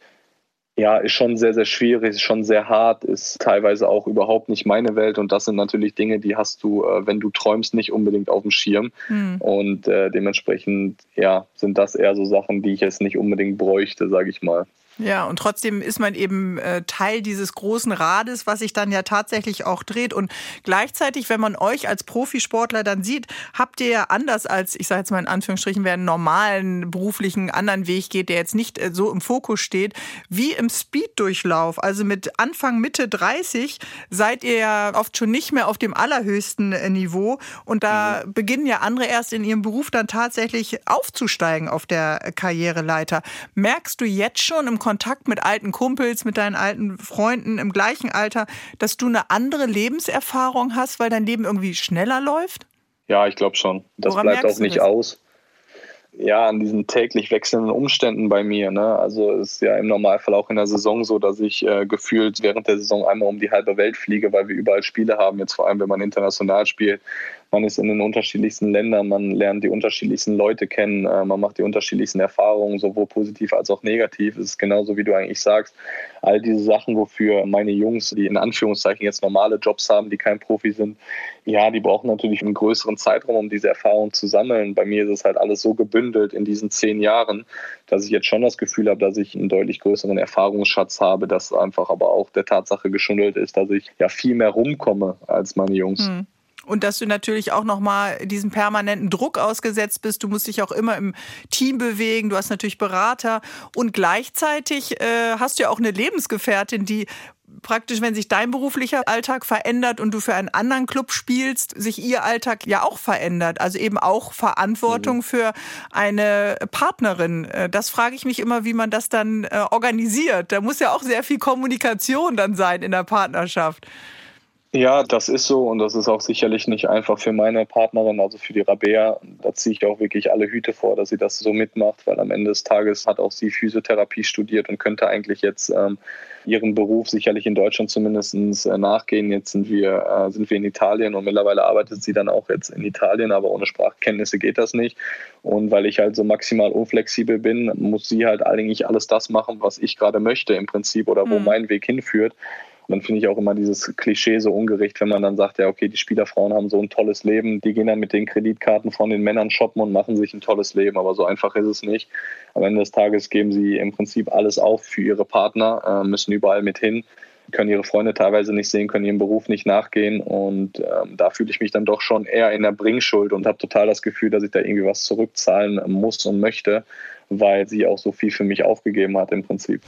ja, ist schon sehr, sehr schwierig, ist schon sehr hart, ist teilweise auch überhaupt nicht meine Welt. Und das sind natürlich Dinge, die hast du, äh, wenn du träumst, nicht unbedingt auf dem Schirm. Mhm. Und äh, dementsprechend, ja, sind das eher so Sachen, die ich jetzt nicht unbedingt bräuchte, sage ich mal. Ja, und trotzdem ist man eben äh, Teil dieses großen Rades, was sich dann ja tatsächlich auch dreht. Und gleichzeitig, wenn man euch als Profisportler dann sieht, habt ihr ja anders als, ich sage jetzt mal in Anführungsstrichen, wer einen normalen beruflichen anderen Weg geht, der jetzt nicht äh, so im Fokus steht, wie im Speed-Durchlauf. Also mit Anfang, Mitte 30 seid ihr ja oft schon nicht mehr auf dem allerhöchsten äh, Niveau. Und da mhm. beginnen ja andere erst in ihrem Beruf dann tatsächlich aufzusteigen auf der Karriereleiter. Merkst du jetzt schon im Kontakt mit alten Kumpels, mit deinen alten Freunden im gleichen Alter, dass du eine andere Lebenserfahrung hast, weil dein Leben irgendwie schneller läuft? Ja, ich glaube schon. Das Woran bleibt auch nicht das? aus. Ja, an diesen täglich wechselnden Umständen bei mir. Ne? Also es ist ja im Normalfall auch in der Saison so, dass ich äh, gefühlt während der Saison einmal um die halbe Welt fliege, weil wir überall Spiele haben. Jetzt vor allem, wenn man international spielt man ist in den unterschiedlichsten Ländern, man lernt die unterschiedlichsten Leute kennen, äh, man macht die unterschiedlichsten Erfahrungen, sowohl positiv als auch negativ. Es ist genauso, wie du eigentlich sagst, all diese Sachen, wofür meine Jungs, die in Anführungszeichen jetzt normale Jobs haben, die kein Profi sind, ja, die brauchen natürlich einen größeren Zeitraum, um diese Erfahrungen zu sammeln. Bei mir ist es halt alles so gebündelt in diesen zehn Jahren, dass ich jetzt schon das Gefühl habe, dass ich einen deutlich größeren Erfahrungsschatz habe, das einfach aber auch der Tatsache geschundelt ist, dass ich ja viel mehr rumkomme als meine Jungs. Hm und dass du natürlich auch nochmal diesem permanenten Druck ausgesetzt bist. Du musst dich auch immer im Team bewegen. Du hast natürlich Berater und gleichzeitig äh, hast du ja auch eine Lebensgefährtin, die praktisch, wenn sich dein beruflicher Alltag verändert und du für einen anderen Club spielst, sich ihr Alltag ja auch verändert. Also eben auch Verantwortung mhm. für eine Partnerin. Äh, das frage ich mich immer, wie man das dann äh, organisiert. Da muss ja auch sehr viel Kommunikation dann sein in der Partnerschaft. Ja, das ist so und das ist auch sicherlich nicht einfach für meine Partnerin, also für die Rabea. Da ziehe ich auch wirklich alle Hüte vor, dass sie das so mitmacht, weil am Ende des Tages hat auch sie Physiotherapie studiert und könnte eigentlich jetzt ähm, ihrem Beruf sicherlich in Deutschland zumindest äh, nachgehen. Jetzt sind wir, äh, sind wir in Italien und mittlerweile arbeitet sie dann auch jetzt in Italien, aber ohne Sprachkenntnisse geht das nicht. Und weil ich halt so maximal unflexibel bin, muss sie halt eigentlich alles das machen, was ich gerade möchte im Prinzip oder wo mhm. mein Weg hinführt. Und dann finde ich auch immer dieses Klischee so ungerecht, wenn man dann sagt, ja, okay, die Spielerfrauen haben so ein tolles Leben, die gehen dann mit den Kreditkarten von den Männern shoppen und machen sich ein tolles Leben. Aber so einfach ist es nicht. Am Ende des Tages geben sie im Prinzip alles auf für ihre Partner, äh, müssen überall mit hin können ihre Freunde teilweise nicht sehen, können ihrem Beruf nicht nachgehen. Und ähm, da fühle ich mich dann doch schon eher in der Bringschuld und habe total das Gefühl, dass ich da irgendwie was zurückzahlen muss und möchte, weil sie auch so viel für mich aufgegeben hat im Prinzip.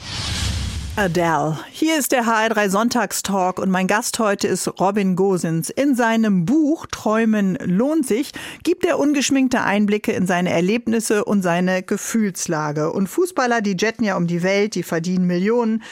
Adele. Hier ist der HR3 Sonntagstalk und mein Gast heute ist Robin Gosens. In seinem Buch Träumen lohnt sich gibt er ungeschminkte Einblicke in seine Erlebnisse und seine Gefühlslage. Und Fußballer, die jetten ja um die Welt, die verdienen Millionen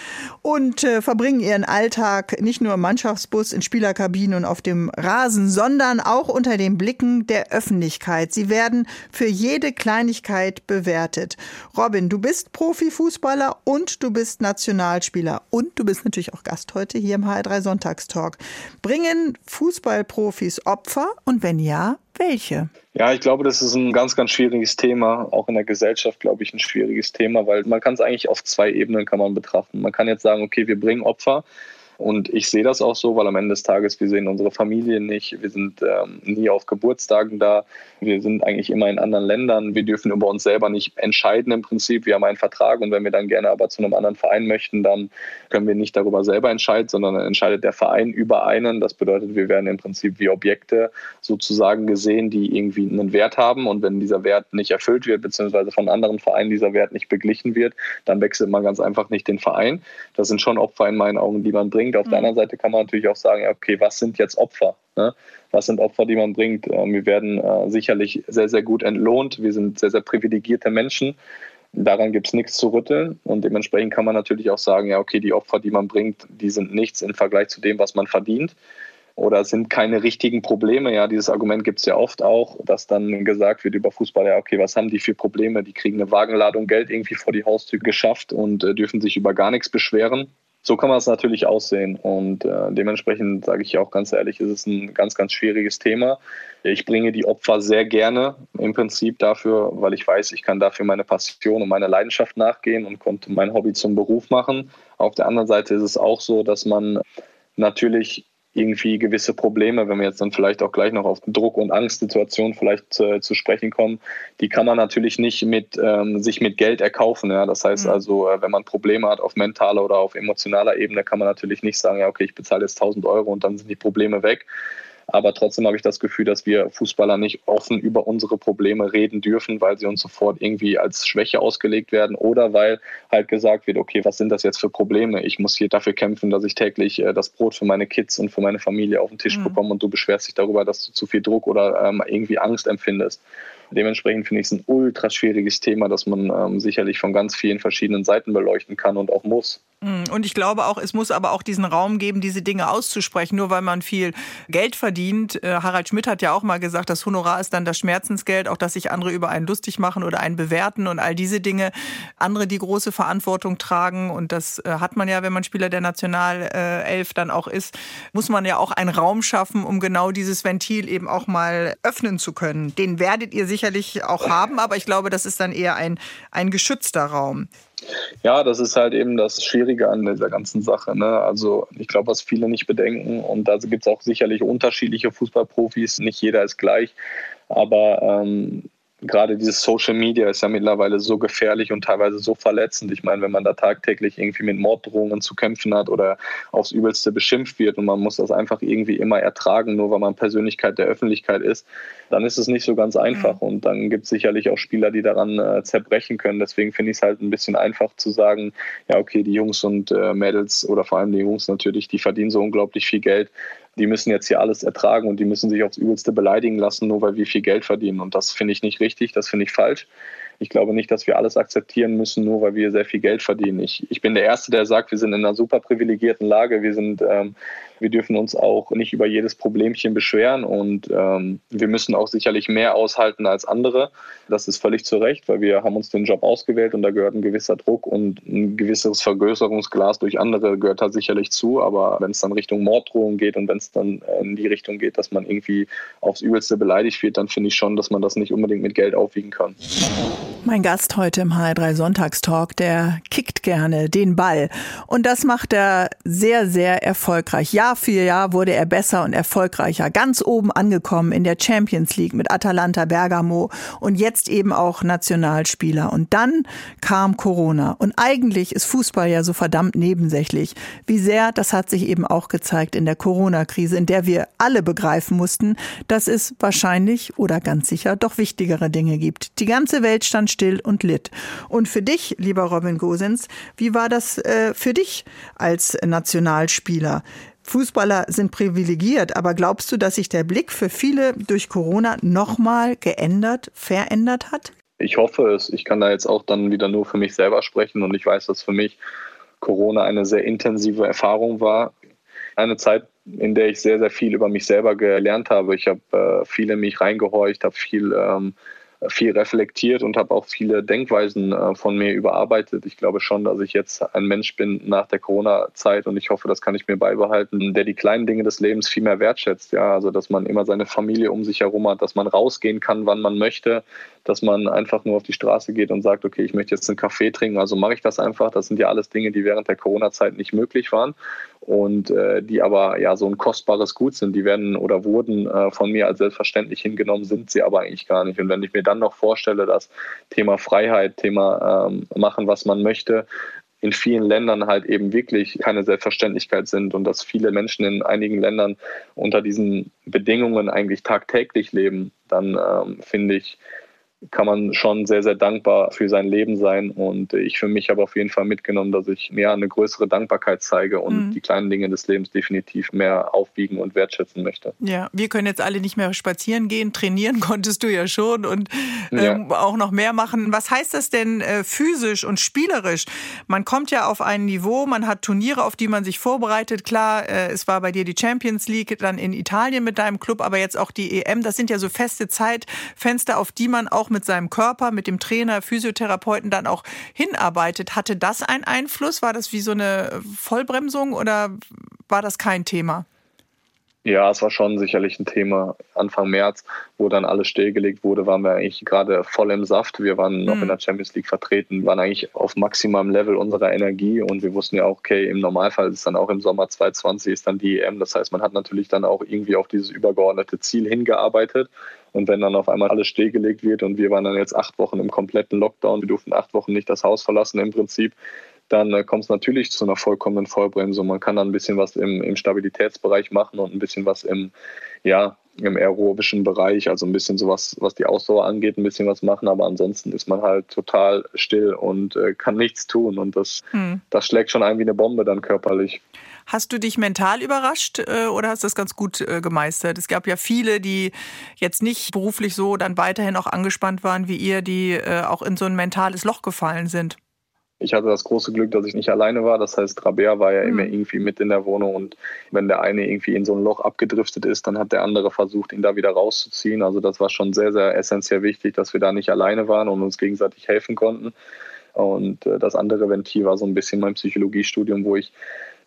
und äh, verbringen ihren Alltag nicht nur im Mannschaftsbus, in Spielerkabinen und auf dem Rasen, sondern auch unter den Blicken der Öffentlichkeit. Sie werden für jede Kleinigkeit bewertet. Robin, du bist Profifußballer und du bist national Nationalspieler und du bist natürlich auch Gast heute hier im HR3 Sonntagstalk. Bringen Fußballprofis Opfer und wenn ja, welche? Ja, ich glaube, das ist ein ganz, ganz schwieriges Thema. Auch in der Gesellschaft, glaube ich, ein schwieriges Thema, weil man kann es eigentlich auf zwei Ebenen kann man betrachten. Man kann jetzt sagen, okay, wir bringen Opfer und ich sehe das auch so, weil am Ende des Tages, wir sehen unsere Familien nicht, wir sind ähm, nie auf Geburtstagen da, wir sind eigentlich immer in anderen Ländern, wir dürfen über uns selber nicht entscheiden im Prinzip. Wir haben einen Vertrag und wenn wir dann gerne aber zu einem anderen Verein möchten, dann können wir nicht darüber selber entscheiden, sondern entscheidet der Verein über einen. Das bedeutet, wir werden im Prinzip wie Objekte sozusagen gesehen, die irgendwie einen Wert haben und wenn dieser Wert nicht erfüllt wird, beziehungsweise von anderen Vereinen dieser Wert nicht beglichen wird, dann wechselt man ganz einfach nicht den Verein. Das sind schon Opfer in meinen Augen, die man bringt bringt. Auf mhm. der anderen Seite kann man natürlich auch sagen, okay, was sind jetzt Opfer? Ne? Was sind Opfer, die man bringt? Ähm, wir werden äh, sicherlich sehr, sehr gut entlohnt. Wir sind sehr, sehr privilegierte Menschen. Daran gibt es nichts zu rütteln und dementsprechend kann man natürlich auch sagen, ja, okay, die Opfer, die man bringt, die sind nichts im Vergleich zu dem, was man verdient oder sind keine richtigen Probleme. Ja, dieses Argument gibt es ja oft auch, dass dann gesagt wird über Fußballer, ja, okay, was haben die für Probleme? Die kriegen eine Wagenladung Geld irgendwie vor die Haustür geschafft und äh, dürfen sich über gar nichts beschweren so kann man es natürlich aussehen. Und äh, dementsprechend sage ich auch ganz ehrlich, ist es ein ganz, ganz schwieriges Thema. Ich bringe die Opfer sehr gerne im Prinzip dafür, weil ich weiß, ich kann dafür meine Passion und meine Leidenschaft nachgehen und konnte mein Hobby zum Beruf machen. Auf der anderen Seite ist es auch so, dass man natürlich irgendwie gewisse Probleme, wenn wir jetzt dann vielleicht auch gleich noch auf Druck- und Angstsituationen vielleicht äh, zu sprechen kommen, die kann man natürlich nicht mit ähm, sich mit Geld erkaufen. Ja? Das heißt mhm. also, äh, wenn man Probleme hat auf mentaler oder auf emotionaler Ebene, kann man natürlich nicht sagen, ja okay, ich bezahle jetzt 1000 Euro und dann sind die Probleme weg. Aber trotzdem habe ich das Gefühl, dass wir Fußballer nicht offen über unsere Probleme reden dürfen, weil sie uns sofort irgendwie als Schwäche ausgelegt werden oder weil halt gesagt wird, okay, was sind das jetzt für Probleme? Ich muss hier dafür kämpfen, dass ich täglich äh, das Brot für meine Kids und für meine Familie auf den Tisch mhm. bekomme und du beschwerst dich darüber, dass du zu viel Druck oder ähm, irgendwie Angst empfindest. Dementsprechend finde ich es ein ultra schwieriges Thema, das man ähm, sicherlich von ganz vielen verschiedenen Seiten beleuchten kann und auch muss. Mm, und ich glaube auch, es muss aber auch diesen Raum geben, diese Dinge auszusprechen, nur weil man viel Geld verdient. Äh, Harald Schmidt hat ja auch mal gesagt, das Honorar ist dann das Schmerzensgeld, auch dass sich andere über einen lustig machen oder einen bewerten und all diese Dinge. Andere, die große Verantwortung tragen und das äh, hat man ja, wenn man Spieler der Nationalelf dann auch ist, muss man ja auch einen Raum schaffen, um genau dieses Ventil eben auch mal öffnen zu können. Den werdet ihr sicherlich auch haben, aber ich glaube, das ist dann eher ein, ein geschützter Raum. Ja, das ist halt eben das Schwierige an dieser ganzen Sache. Ne? Also ich glaube, was viele nicht bedenken, und da gibt es auch sicherlich unterschiedliche Fußballprofis, nicht jeder ist gleich, aber ähm, gerade dieses Social Media ist ja mittlerweile so gefährlich und teilweise so verletzend. Ich meine, wenn man da tagtäglich irgendwie mit Morddrohungen zu kämpfen hat oder aufs Übelste beschimpft wird und man muss das einfach irgendwie immer ertragen, nur weil man Persönlichkeit der Öffentlichkeit ist, dann ist es nicht so ganz einfach. Mhm. Und dann gibt es sicherlich auch Spieler, die daran äh, zerbrechen können. Deswegen finde ich es halt ein bisschen einfach zu sagen, ja, okay, die Jungs und äh, Mädels oder vor allem die Jungs natürlich, die verdienen so unglaublich viel Geld die müssen jetzt hier alles ertragen und die müssen sich aufs Übelste beleidigen lassen, nur weil wir viel Geld verdienen. Und das finde ich nicht richtig, das finde ich falsch. Ich glaube nicht, dass wir alles akzeptieren müssen, nur weil wir sehr viel Geld verdienen. Ich, ich bin der Erste, der sagt, wir sind in einer super privilegierten Lage. Wir sind ähm, wir dürfen uns auch nicht über jedes Problemchen beschweren und ähm, wir müssen auch sicherlich mehr aushalten als andere. Das ist völlig zu Recht, weil wir haben uns den Job ausgewählt und da gehört ein gewisser Druck und ein gewisses Vergrößerungsglas durch andere gehört da sicherlich zu. Aber wenn es dann Richtung Morddrohung geht und wenn es dann in die Richtung geht, dass man irgendwie aufs Übelste beleidigt wird, dann finde ich schon, dass man das nicht unbedingt mit Geld aufwiegen kann. Mein Gast heute im HR3 Sonntagstalk, der kickt gerne den Ball. Und das macht er sehr, sehr erfolgreich. Ja, Jahr für Jahr wurde er besser und erfolgreicher. Ganz oben angekommen in der Champions League mit Atalanta Bergamo und jetzt eben auch Nationalspieler. Und dann kam Corona. Und eigentlich ist Fußball ja so verdammt nebensächlich. Wie sehr, das hat sich eben auch gezeigt in der Corona-Krise, in der wir alle begreifen mussten, dass es wahrscheinlich oder ganz sicher doch wichtigere Dinge gibt. Die ganze Welt stand still und litt. Und für dich, lieber Robin Gosens, wie war das äh, für dich als Nationalspieler? Fußballer sind privilegiert, aber glaubst du, dass sich der Blick für viele durch Corona nochmal geändert, verändert hat? Ich hoffe es. Ich kann da jetzt auch dann wieder nur für mich selber sprechen und ich weiß, dass für mich Corona eine sehr intensive Erfahrung war. Eine Zeit, in der ich sehr, sehr viel über mich selber gelernt habe. Ich habe äh, viel in mich reingehorcht, habe viel ähm, viel reflektiert und habe auch viele Denkweisen äh, von mir überarbeitet. Ich glaube schon, dass ich jetzt ein Mensch bin nach der Corona-Zeit und ich hoffe, das kann ich mir beibehalten, der die kleinen Dinge des Lebens viel mehr wertschätzt. Ja, also dass man immer seine Familie um sich herum hat, dass man rausgehen kann, wann man möchte, dass man einfach nur auf die Straße geht und sagt, okay, ich möchte jetzt einen Kaffee trinken, also mache ich das einfach. Das sind ja alles Dinge, die während der Corona-Zeit nicht möglich waren und äh, die aber ja so ein kostbares Gut sind. Die werden oder wurden äh, von mir als selbstverständlich hingenommen, sind sie aber eigentlich gar nicht. Und wenn ich mir dann noch vorstelle, dass Thema Freiheit, Thema ähm, machen, was man möchte, in vielen Ländern halt eben wirklich keine Selbstverständlichkeit sind und dass viele Menschen in einigen Ländern unter diesen Bedingungen eigentlich tagtäglich leben, dann ähm, finde ich, kann man schon sehr, sehr dankbar für sein Leben sein. Und ich für mich habe auf jeden Fall mitgenommen, dass ich mehr eine größere Dankbarkeit zeige und mhm. die kleinen Dinge des Lebens definitiv mehr aufwiegen und wertschätzen möchte. Ja, wir können jetzt alle nicht mehr spazieren gehen. Trainieren konntest du ja schon und ähm, ja. auch noch mehr machen. Was heißt das denn äh, physisch und spielerisch? Man kommt ja auf ein Niveau, man hat Turniere, auf die man sich vorbereitet. Klar, äh, es war bei dir die Champions League, dann in Italien mit deinem Club, aber jetzt auch die EM. Das sind ja so feste Zeitfenster, auf die man auch auch mit seinem Körper, mit dem Trainer, Physiotherapeuten dann auch hinarbeitet. Hatte das einen Einfluss? War das wie so eine Vollbremsung oder war das kein Thema? Ja, es war schon sicherlich ein Thema. Anfang März, wo dann alles stillgelegt wurde, waren wir eigentlich gerade voll im Saft. Wir waren noch mhm. in der Champions League vertreten, waren eigentlich auf maximalem Level unserer Energie und wir wussten ja auch, okay, im Normalfall ist dann auch im Sommer 2020 ist dann die EM. Das heißt, man hat natürlich dann auch irgendwie auf dieses übergeordnete Ziel hingearbeitet. Und wenn dann auf einmal alles stillgelegt wird und wir waren dann jetzt acht Wochen im kompletten Lockdown, wir durften acht Wochen nicht das Haus verlassen im Prinzip, dann äh, kommt es natürlich zu einer vollkommenen Vollbremsung. Man kann dann ein bisschen was im, im Stabilitätsbereich machen und ein bisschen was im, ja, im aerobischen Bereich, also ein bisschen sowas, was die Ausdauer angeht, ein bisschen was machen, aber ansonsten ist man halt total still und äh, kann nichts tun und das, hm. das schlägt schon ein wie eine Bombe dann körperlich. Hast du dich mental überrascht äh, oder hast du das ganz gut äh, gemeistert? Es gab ja viele, die jetzt nicht beruflich so dann weiterhin auch angespannt waren wie ihr, die äh, auch in so ein mentales Loch gefallen sind. Ich hatte das große Glück, dass ich nicht alleine war. Das heißt, Rabea war ja immer irgendwie mit in der Wohnung und wenn der eine irgendwie in so ein Loch abgedriftet ist, dann hat der andere versucht, ihn da wieder rauszuziehen. Also das war schon sehr, sehr essentiell wichtig, dass wir da nicht alleine waren und uns gegenseitig helfen konnten. Und das andere Ventil war so ein bisschen mein Psychologiestudium, wo ich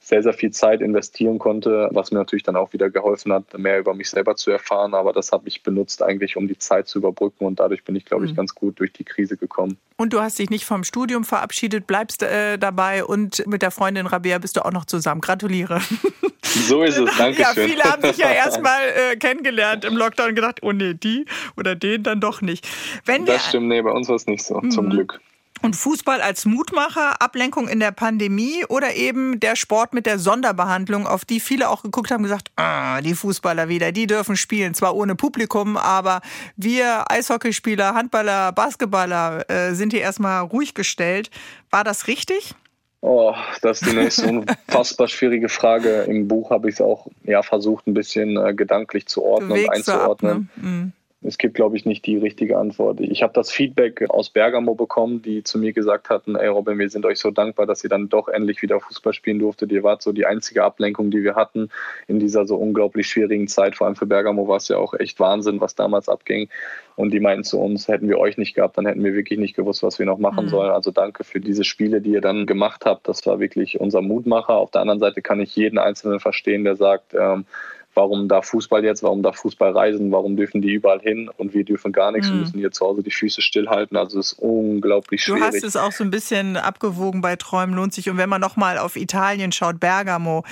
sehr, sehr viel Zeit investieren konnte, was mir natürlich dann auch wieder geholfen hat, mehr über mich selber zu erfahren. Aber das habe ich benutzt eigentlich, um die Zeit zu überbrücken und dadurch bin ich, glaube ich, mhm. ganz gut durch die Krise gekommen. Und du hast dich nicht vom Studium verabschiedet, bleibst äh, dabei und mit der Freundin Rabea bist du auch noch zusammen. Gratuliere. So ist es, danke schön. Ja, viele haben sich ja erstmal äh, kennengelernt im Lockdown und gedacht, oh nee, die oder den dann doch nicht. Wenn das stimmt, nee, bei uns war es nicht so, mhm. zum Glück. Und Fußball als Mutmacher, Ablenkung in der Pandemie oder eben der Sport mit der Sonderbehandlung, auf die viele auch geguckt haben, gesagt, ah, die Fußballer wieder, die dürfen spielen, zwar ohne Publikum, aber wir Eishockeyspieler, Handballer, Basketballer äh, sind hier erstmal ruhig gestellt. War das richtig? Oh, das ist die nächste unfassbar schwierige Frage. Im Buch habe ich es auch ja, versucht, ein bisschen äh, gedanklich zu ordnen und einzuordnen. Ab, ne? mhm. Es gibt, glaube ich, nicht die richtige Antwort. Ich habe das Feedback aus Bergamo bekommen, die zu mir gesagt hatten, ey Robin, wir sind euch so dankbar, dass ihr dann doch endlich wieder Fußball spielen durftet. Ihr wart so die einzige Ablenkung, die wir hatten in dieser so unglaublich schwierigen Zeit. Vor allem für Bergamo war es ja auch echt Wahnsinn, was damals abging. Und die meinten zu uns, hätten wir euch nicht gehabt, dann hätten wir wirklich nicht gewusst, was wir noch machen mhm. sollen. Also danke für diese Spiele, die ihr dann gemacht habt. Das war wirklich unser Mutmacher. Auf der anderen Seite kann ich jeden Einzelnen verstehen, der sagt, ähm, warum darf Fußball jetzt, warum darf Fußball reisen, warum dürfen die überall hin und wir dürfen gar nichts, mhm. wir müssen hier zu Hause die Füße stillhalten. Also es ist unglaublich schwierig. Du hast es auch so ein bisschen abgewogen bei Träumen lohnt sich. Und wenn man nochmal auf Italien schaut, Bergamo,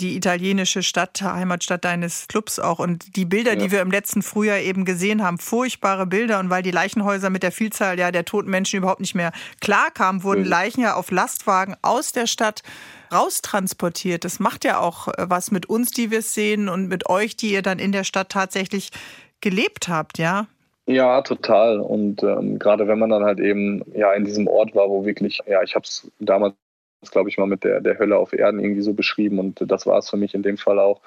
die italienische Stadt, Heimatstadt deines Clubs auch und die Bilder, ja. die wir im letzten Frühjahr eben gesehen haben, furchtbare Bilder und weil die Leichenhäuser mit der Vielzahl ja, der toten Menschen überhaupt nicht mehr klarkamen, wurden mhm. Leichen ja auf Lastwagen aus der Stadt raustransportiert. Das macht ja auch äh, was mit uns, die wir sehen und mit euch, die ihr dann in der Stadt tatsächlich gelebt habt, ja? Ja, total. Und ähm, gerade wenn man dann halt eben ja in diesem Ort war, wo wirklich, ja, ich habe es damals, glaube ich, mal mit der, der Hölle auf Erden irgendwie so beschrieben und das war es für mich in dem Fall auch.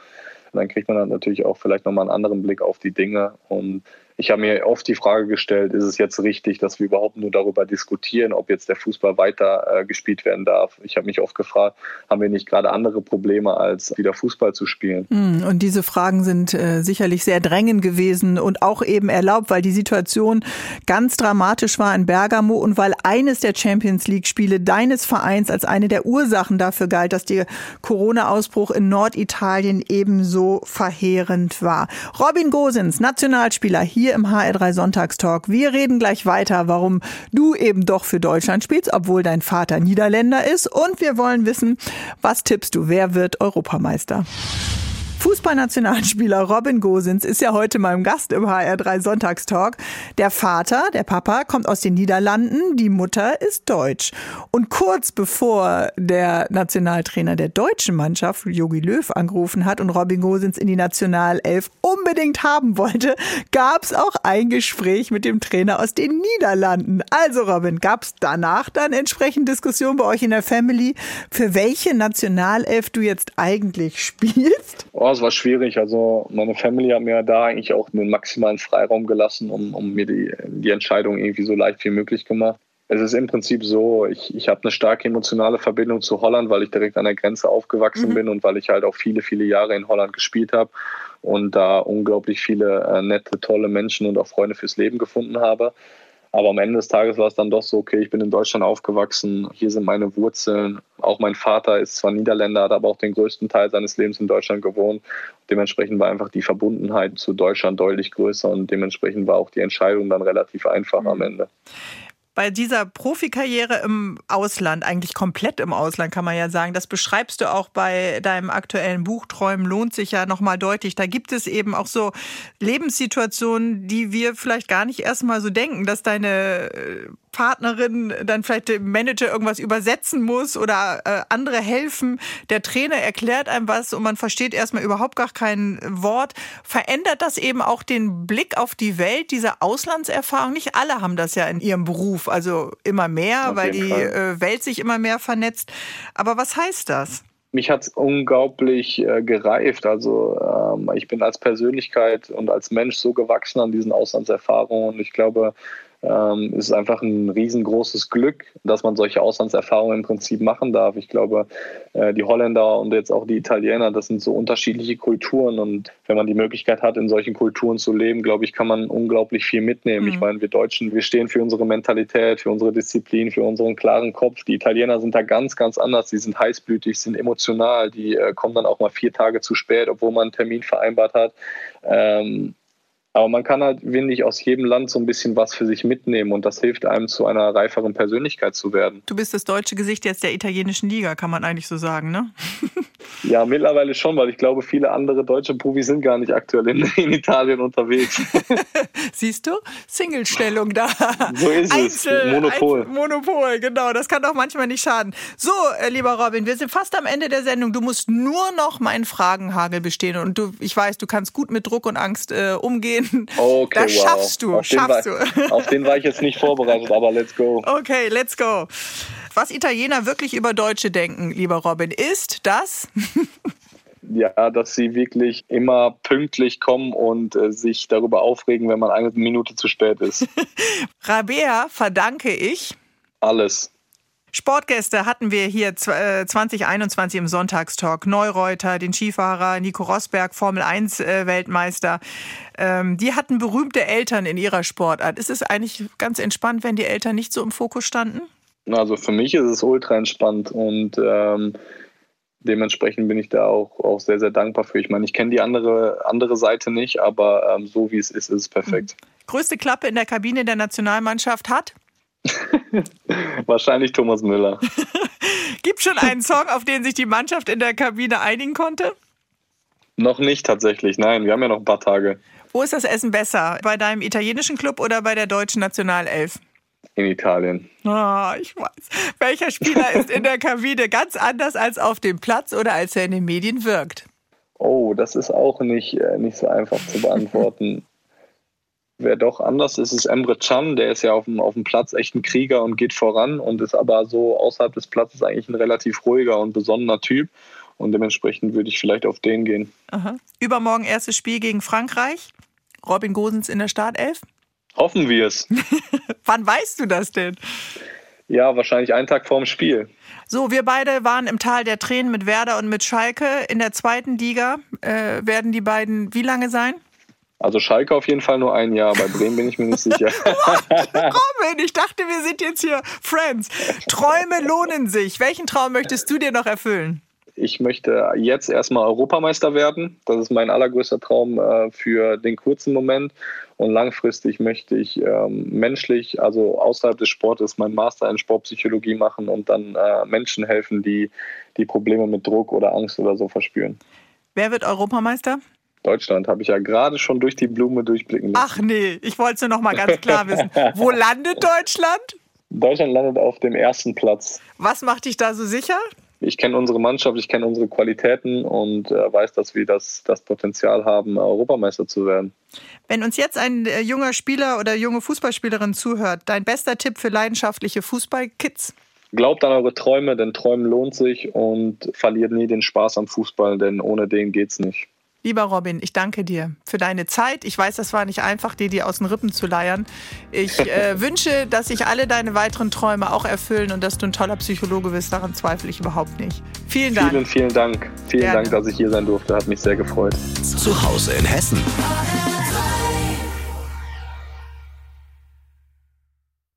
dann kriegt man dann natürlich auch vielleicht nochmal einen anderen Blick auf die Dinge und ich habe mir oft die Frage gestellt, ist es jetzt richtig, dass wir überhaupt nur darüber diskutieren, ob jetzt der Fußball weiter äh, gespielt werden darf. Ich habe mich oft gefragt, haben wir nicht gerade andere Probleme, als wieder Fußball zu spielen? Hm, und diese Fragen sind äh, sicherlich sehr drängend gewesen und auch eben erlaubt, weil die Situation ganz dramatisch war in Bergamo und weil eines der Champions League-Spiele deines Vereins als eine der Ursachen dafür galt, dass der Corona-Ausbruch in Norditalien ebenso verheerend war. Robin Gosens, Nationalspieler hier hier im HR3 Sonntagstalk. Wir reden gleich weiter, warum du eben doch für Deutschland spielst, obwohl dein Vater Niederländer ist. Und wir wollen wissen, was tippst du? Wer wird Europameister? Fußballnationalspieler Robin Gosens ist ja heute mein Gast im HR3 Sonntagstalk. Der Vater, der Papa, kommt aus den Niederlanden, die Mutter ist deutsch. Und kurz bevor der Nationaltrainer der deutschen Mannschaft, Jogi Löw, angerufen hat und Robin Gosens in die Nationalelf unbedingt haben wollte, gab es auch ein Gespräch mit dem Trainer aus den Niederlanden. Also Robin, gab es danach dann entsprechend Diskussionen bei euch in der Family, für welche Nationalelf du jetzt eigentlich spielst? Oh, es war schwierig. Also meine Family hat mir da eigentlich auch den maximalen Freiraum gelassen, um, um mir die, die Entscheidung irgendwie so leicht wie möglich gemacht. Es ist im Prinzip so, ich, ich habe eine starke emotionale Verbindung zu Holland, weil ich direkt an der Grenze aufgewachsen mhm. bin und weil ich halt auch viele, viele Jahre in Holland gespielt habe und da unglaublich viele äh, nette, tolle Menschen und auch Freunde fürs Leben gefunden habe. Aber am Ende des Tages war es dann doch so, okay, ich bin in Deutschland aufgewachsen, hier sind meine Wurzeln. Auch mein Vater ist zwar Niederländer, hat aber auch den größten Teil seines Lebens in Deutschland gewohnt. Dementsprechend war einfach die Verbundenheit zu Deutschland deutlich größer und dementsprechend war auch die Entscheidung dann relativ einfach am Ende bei dieser Profikarriere im Ausland, eigentlich komplett im Ausland, kann man ja sagen, das beschreibst du auch bei deinem aktuellen Buch Träumen lohnt sich ja nochmal deutlich. Da gibt es eben auch so Lebenssituationen, die wir vielleicht gar nicht erstmal so denken, dass deine äh, Partnerin dann vielleicht dem Manager irgendwas übersetzen muss oder äh, andere helfen. Der Trainer erklärt einem was und man versteht erstmal überhaupt gar kein Wort. Verändert das eben auch den Blick auf die Welt, diese Auslandserfahrung? Nicht alle haben das ja in ihrem Beruf, also immer mehr, weil die äh, Welt sich immer mehr vernetzt. Aber was heißt das? mich hat es unglaublich äh, gereift. Also ähm, ich bin als Persönlichkeit und als Mensch so gewachsen an diesen Auslandserfahrungen und ich glaube, ähm, es ist einfach ein riesengroßes Glück, dass man solche Auslandserfahrungen im Prinzip machen darf. Ich glaube, äh, die Holländer und jetzt auch die Italiener, das sind so unterschiedliche Kulturen und wenn man die Möglichkeit hat, in solchen Kulturen zu leben, glaube ich, kann man unglaublich viel mitnehmen. Mhm. Ich meine, wir Deutschen, wir stehen für unsere Mentalität, für unsere Disziplin, für unseren klaren Kopf. Die Italiener sind da ganz, ganz anders. Die sind heißblütig, sind emotional, die äh, kommen dann auch mal vier Tage zu spät, obwohl man einen Termin vereinbart hat. Ähm, aber man kann halt, finde ich, aus jedem Land so ein bisschen was für sich mitnehmen und das hilft einem, zu einer reiferen Persönlichkeit zu werden. Du bist das deutsche Gesicht jetzt der italienischen Liga, kann man eigentlich so sagen, ne? Ja, mittlerweile schon, weil ich glaube, viele andere deutsche Profis sind gar nicht aktuell in, in Italien unterwegs. Siehst du? Singlestellung da. So ist Einzel, es. Monopol. Einzel, Monopol, genau. Das kann doch manchmal nicht schaden. So, äh, lieber Robin, wir sind fast am Ende der Sendung. Du musst nur noch meinen Fragenhagel bestehen. Und du, ich weiß, du kannst gut mit Druck und Angst äh, umgehen. Okay, das wow. schaffst du. Auf schaffst den du. auf den war ich jetzt nicht vorbereitet, aber let's go. Okay, let's go. Was Italiener wirklich über Deutsche denken, lieber Robin, ist, dass ja, dass sie wirklich immer pünktlich kommen und äh, sich darüber aufregen, wenn man eine Minute zu spät ist. Rabea verdanke ich alles. Sportgäste hatten wir hier 2021 äh, im Sonntagstalk. Neureuter, den Skifahrer Nico Rosberg, Formel 1 äh, Weltmeister. Ähm, die hatten berühmte Eltern in ihrer Sportart. Ist es eigentlich ganz entspannt, wenn die Eltern nicht so im Fokus standen? Also für mich ist es ultra entspannt und ähm, dementsprechend bin ich da auch, auch sehr, sehr dankbar für. Ich meine, ich kenne die andere, andere Seite nicht, aber ähm, so wie es ist, ist es perfekt. Mhm. Größte Klappe in der Kabine der Nationalmannschaft hat? Wahrscheinlich Thomas Müller. Gibt schon einen Song, auf den sich die Mannschaft in der Kabine einigen konnte? Noch nicht tatsächlich, nein, wir haben ja noch ein paar Tage. Wo ist das Essen besser? Bei deinem italienischen Club oder bei der deutschen Nationalelf? In Italien. Oh, ich weiß. Welcher Spieler ist in der Kabine ganz anders als auf dem Platz oder als er in den Medien wirkt? Oh, das ist auch nicht, äh, nicht so einfach zu beantworten. Wer doch anders ist, ist Emre Can. Der ist ja auf dem, auf dem Platz echt ein Krieger und geht voran und ist aber so außerhalb des Platzes eigentlich ein relativ ruhiger und besonnener Typ. Und dementsprechend würde ich vielleicht auf den gehen. Aha. Übermorgen erstes Spiel gegen Frankreich. Robin Gosens in der Startelf? Hoffen wir es. Wann weißt du das denn? Ja, wahrscheinlich einen Tag vorm Spiel. So, wir beide waren im Tal der Tränen mit Werder und mit Schalke. In der zweiten Liga äh, werden die beiden wie lange sein? Also Schalke auf jeden Fall nur ein Jahr, bei Bremen bin ich mir nicht sicher. Robin, ich dachte, wir sind jetzt hier Friends. Träume lohnen sich. Welchen Traum möchtest du dir noch erfüllen? Ich möchte jetzt erstmal Europameister werden. Das ist mein allergrößter Traum äh, für den kurzen Moment. Und langfristig möchte ich ähm, menschlich, also außerhalb des Sportes, meinen Master in Sportpsychologie machen und dann äh, Menschen helfen, die die Probleme mit Druck oder Angst oder so verspüren. Wer wird Europameister? Deutschland habe ich ja gerade schon durch die Blume durchblicken lassen. Ach nee, ich wollte es nur noch mal ganz klar wissen. Wo landet Deutschland? Deutschland landet auf dem ersten Platz. Was macht dich da so sicher? Ich kenne unsere Mannschaft, ich kenne unsere Qualitäten und äh, weiß, dass wir das, das Potenzial haben, Europameister zu werden. Wenn uns jetzt ein äh, junger Spieler oder junge Fußballspielerin zuhört, dein bester Tipp für leidenschaftliche Fußballkids? Glaubt an eure Träume, denn Träumen lohnt sich und verliert nie den Spaß am Fußball, denn ohne den geht's nicht. Lieber Robin, ich danke dir für deine Zeit. Ich weiß, das war nicht einfach, dir die aus den Rippen zu leiern. Ich äh, wünsche, dass sich alle deine weiteren Träume auch erfüllen und dass du ein toller Psychologe bist. Daran zweifle ich überhaupt nicht. Vielen Dank. Vielen, vielen Dank. Vielen Gerne. Dank, dass ich hier sein durfte. Hat mich sehr gefreut. Zu Hause in Hessen.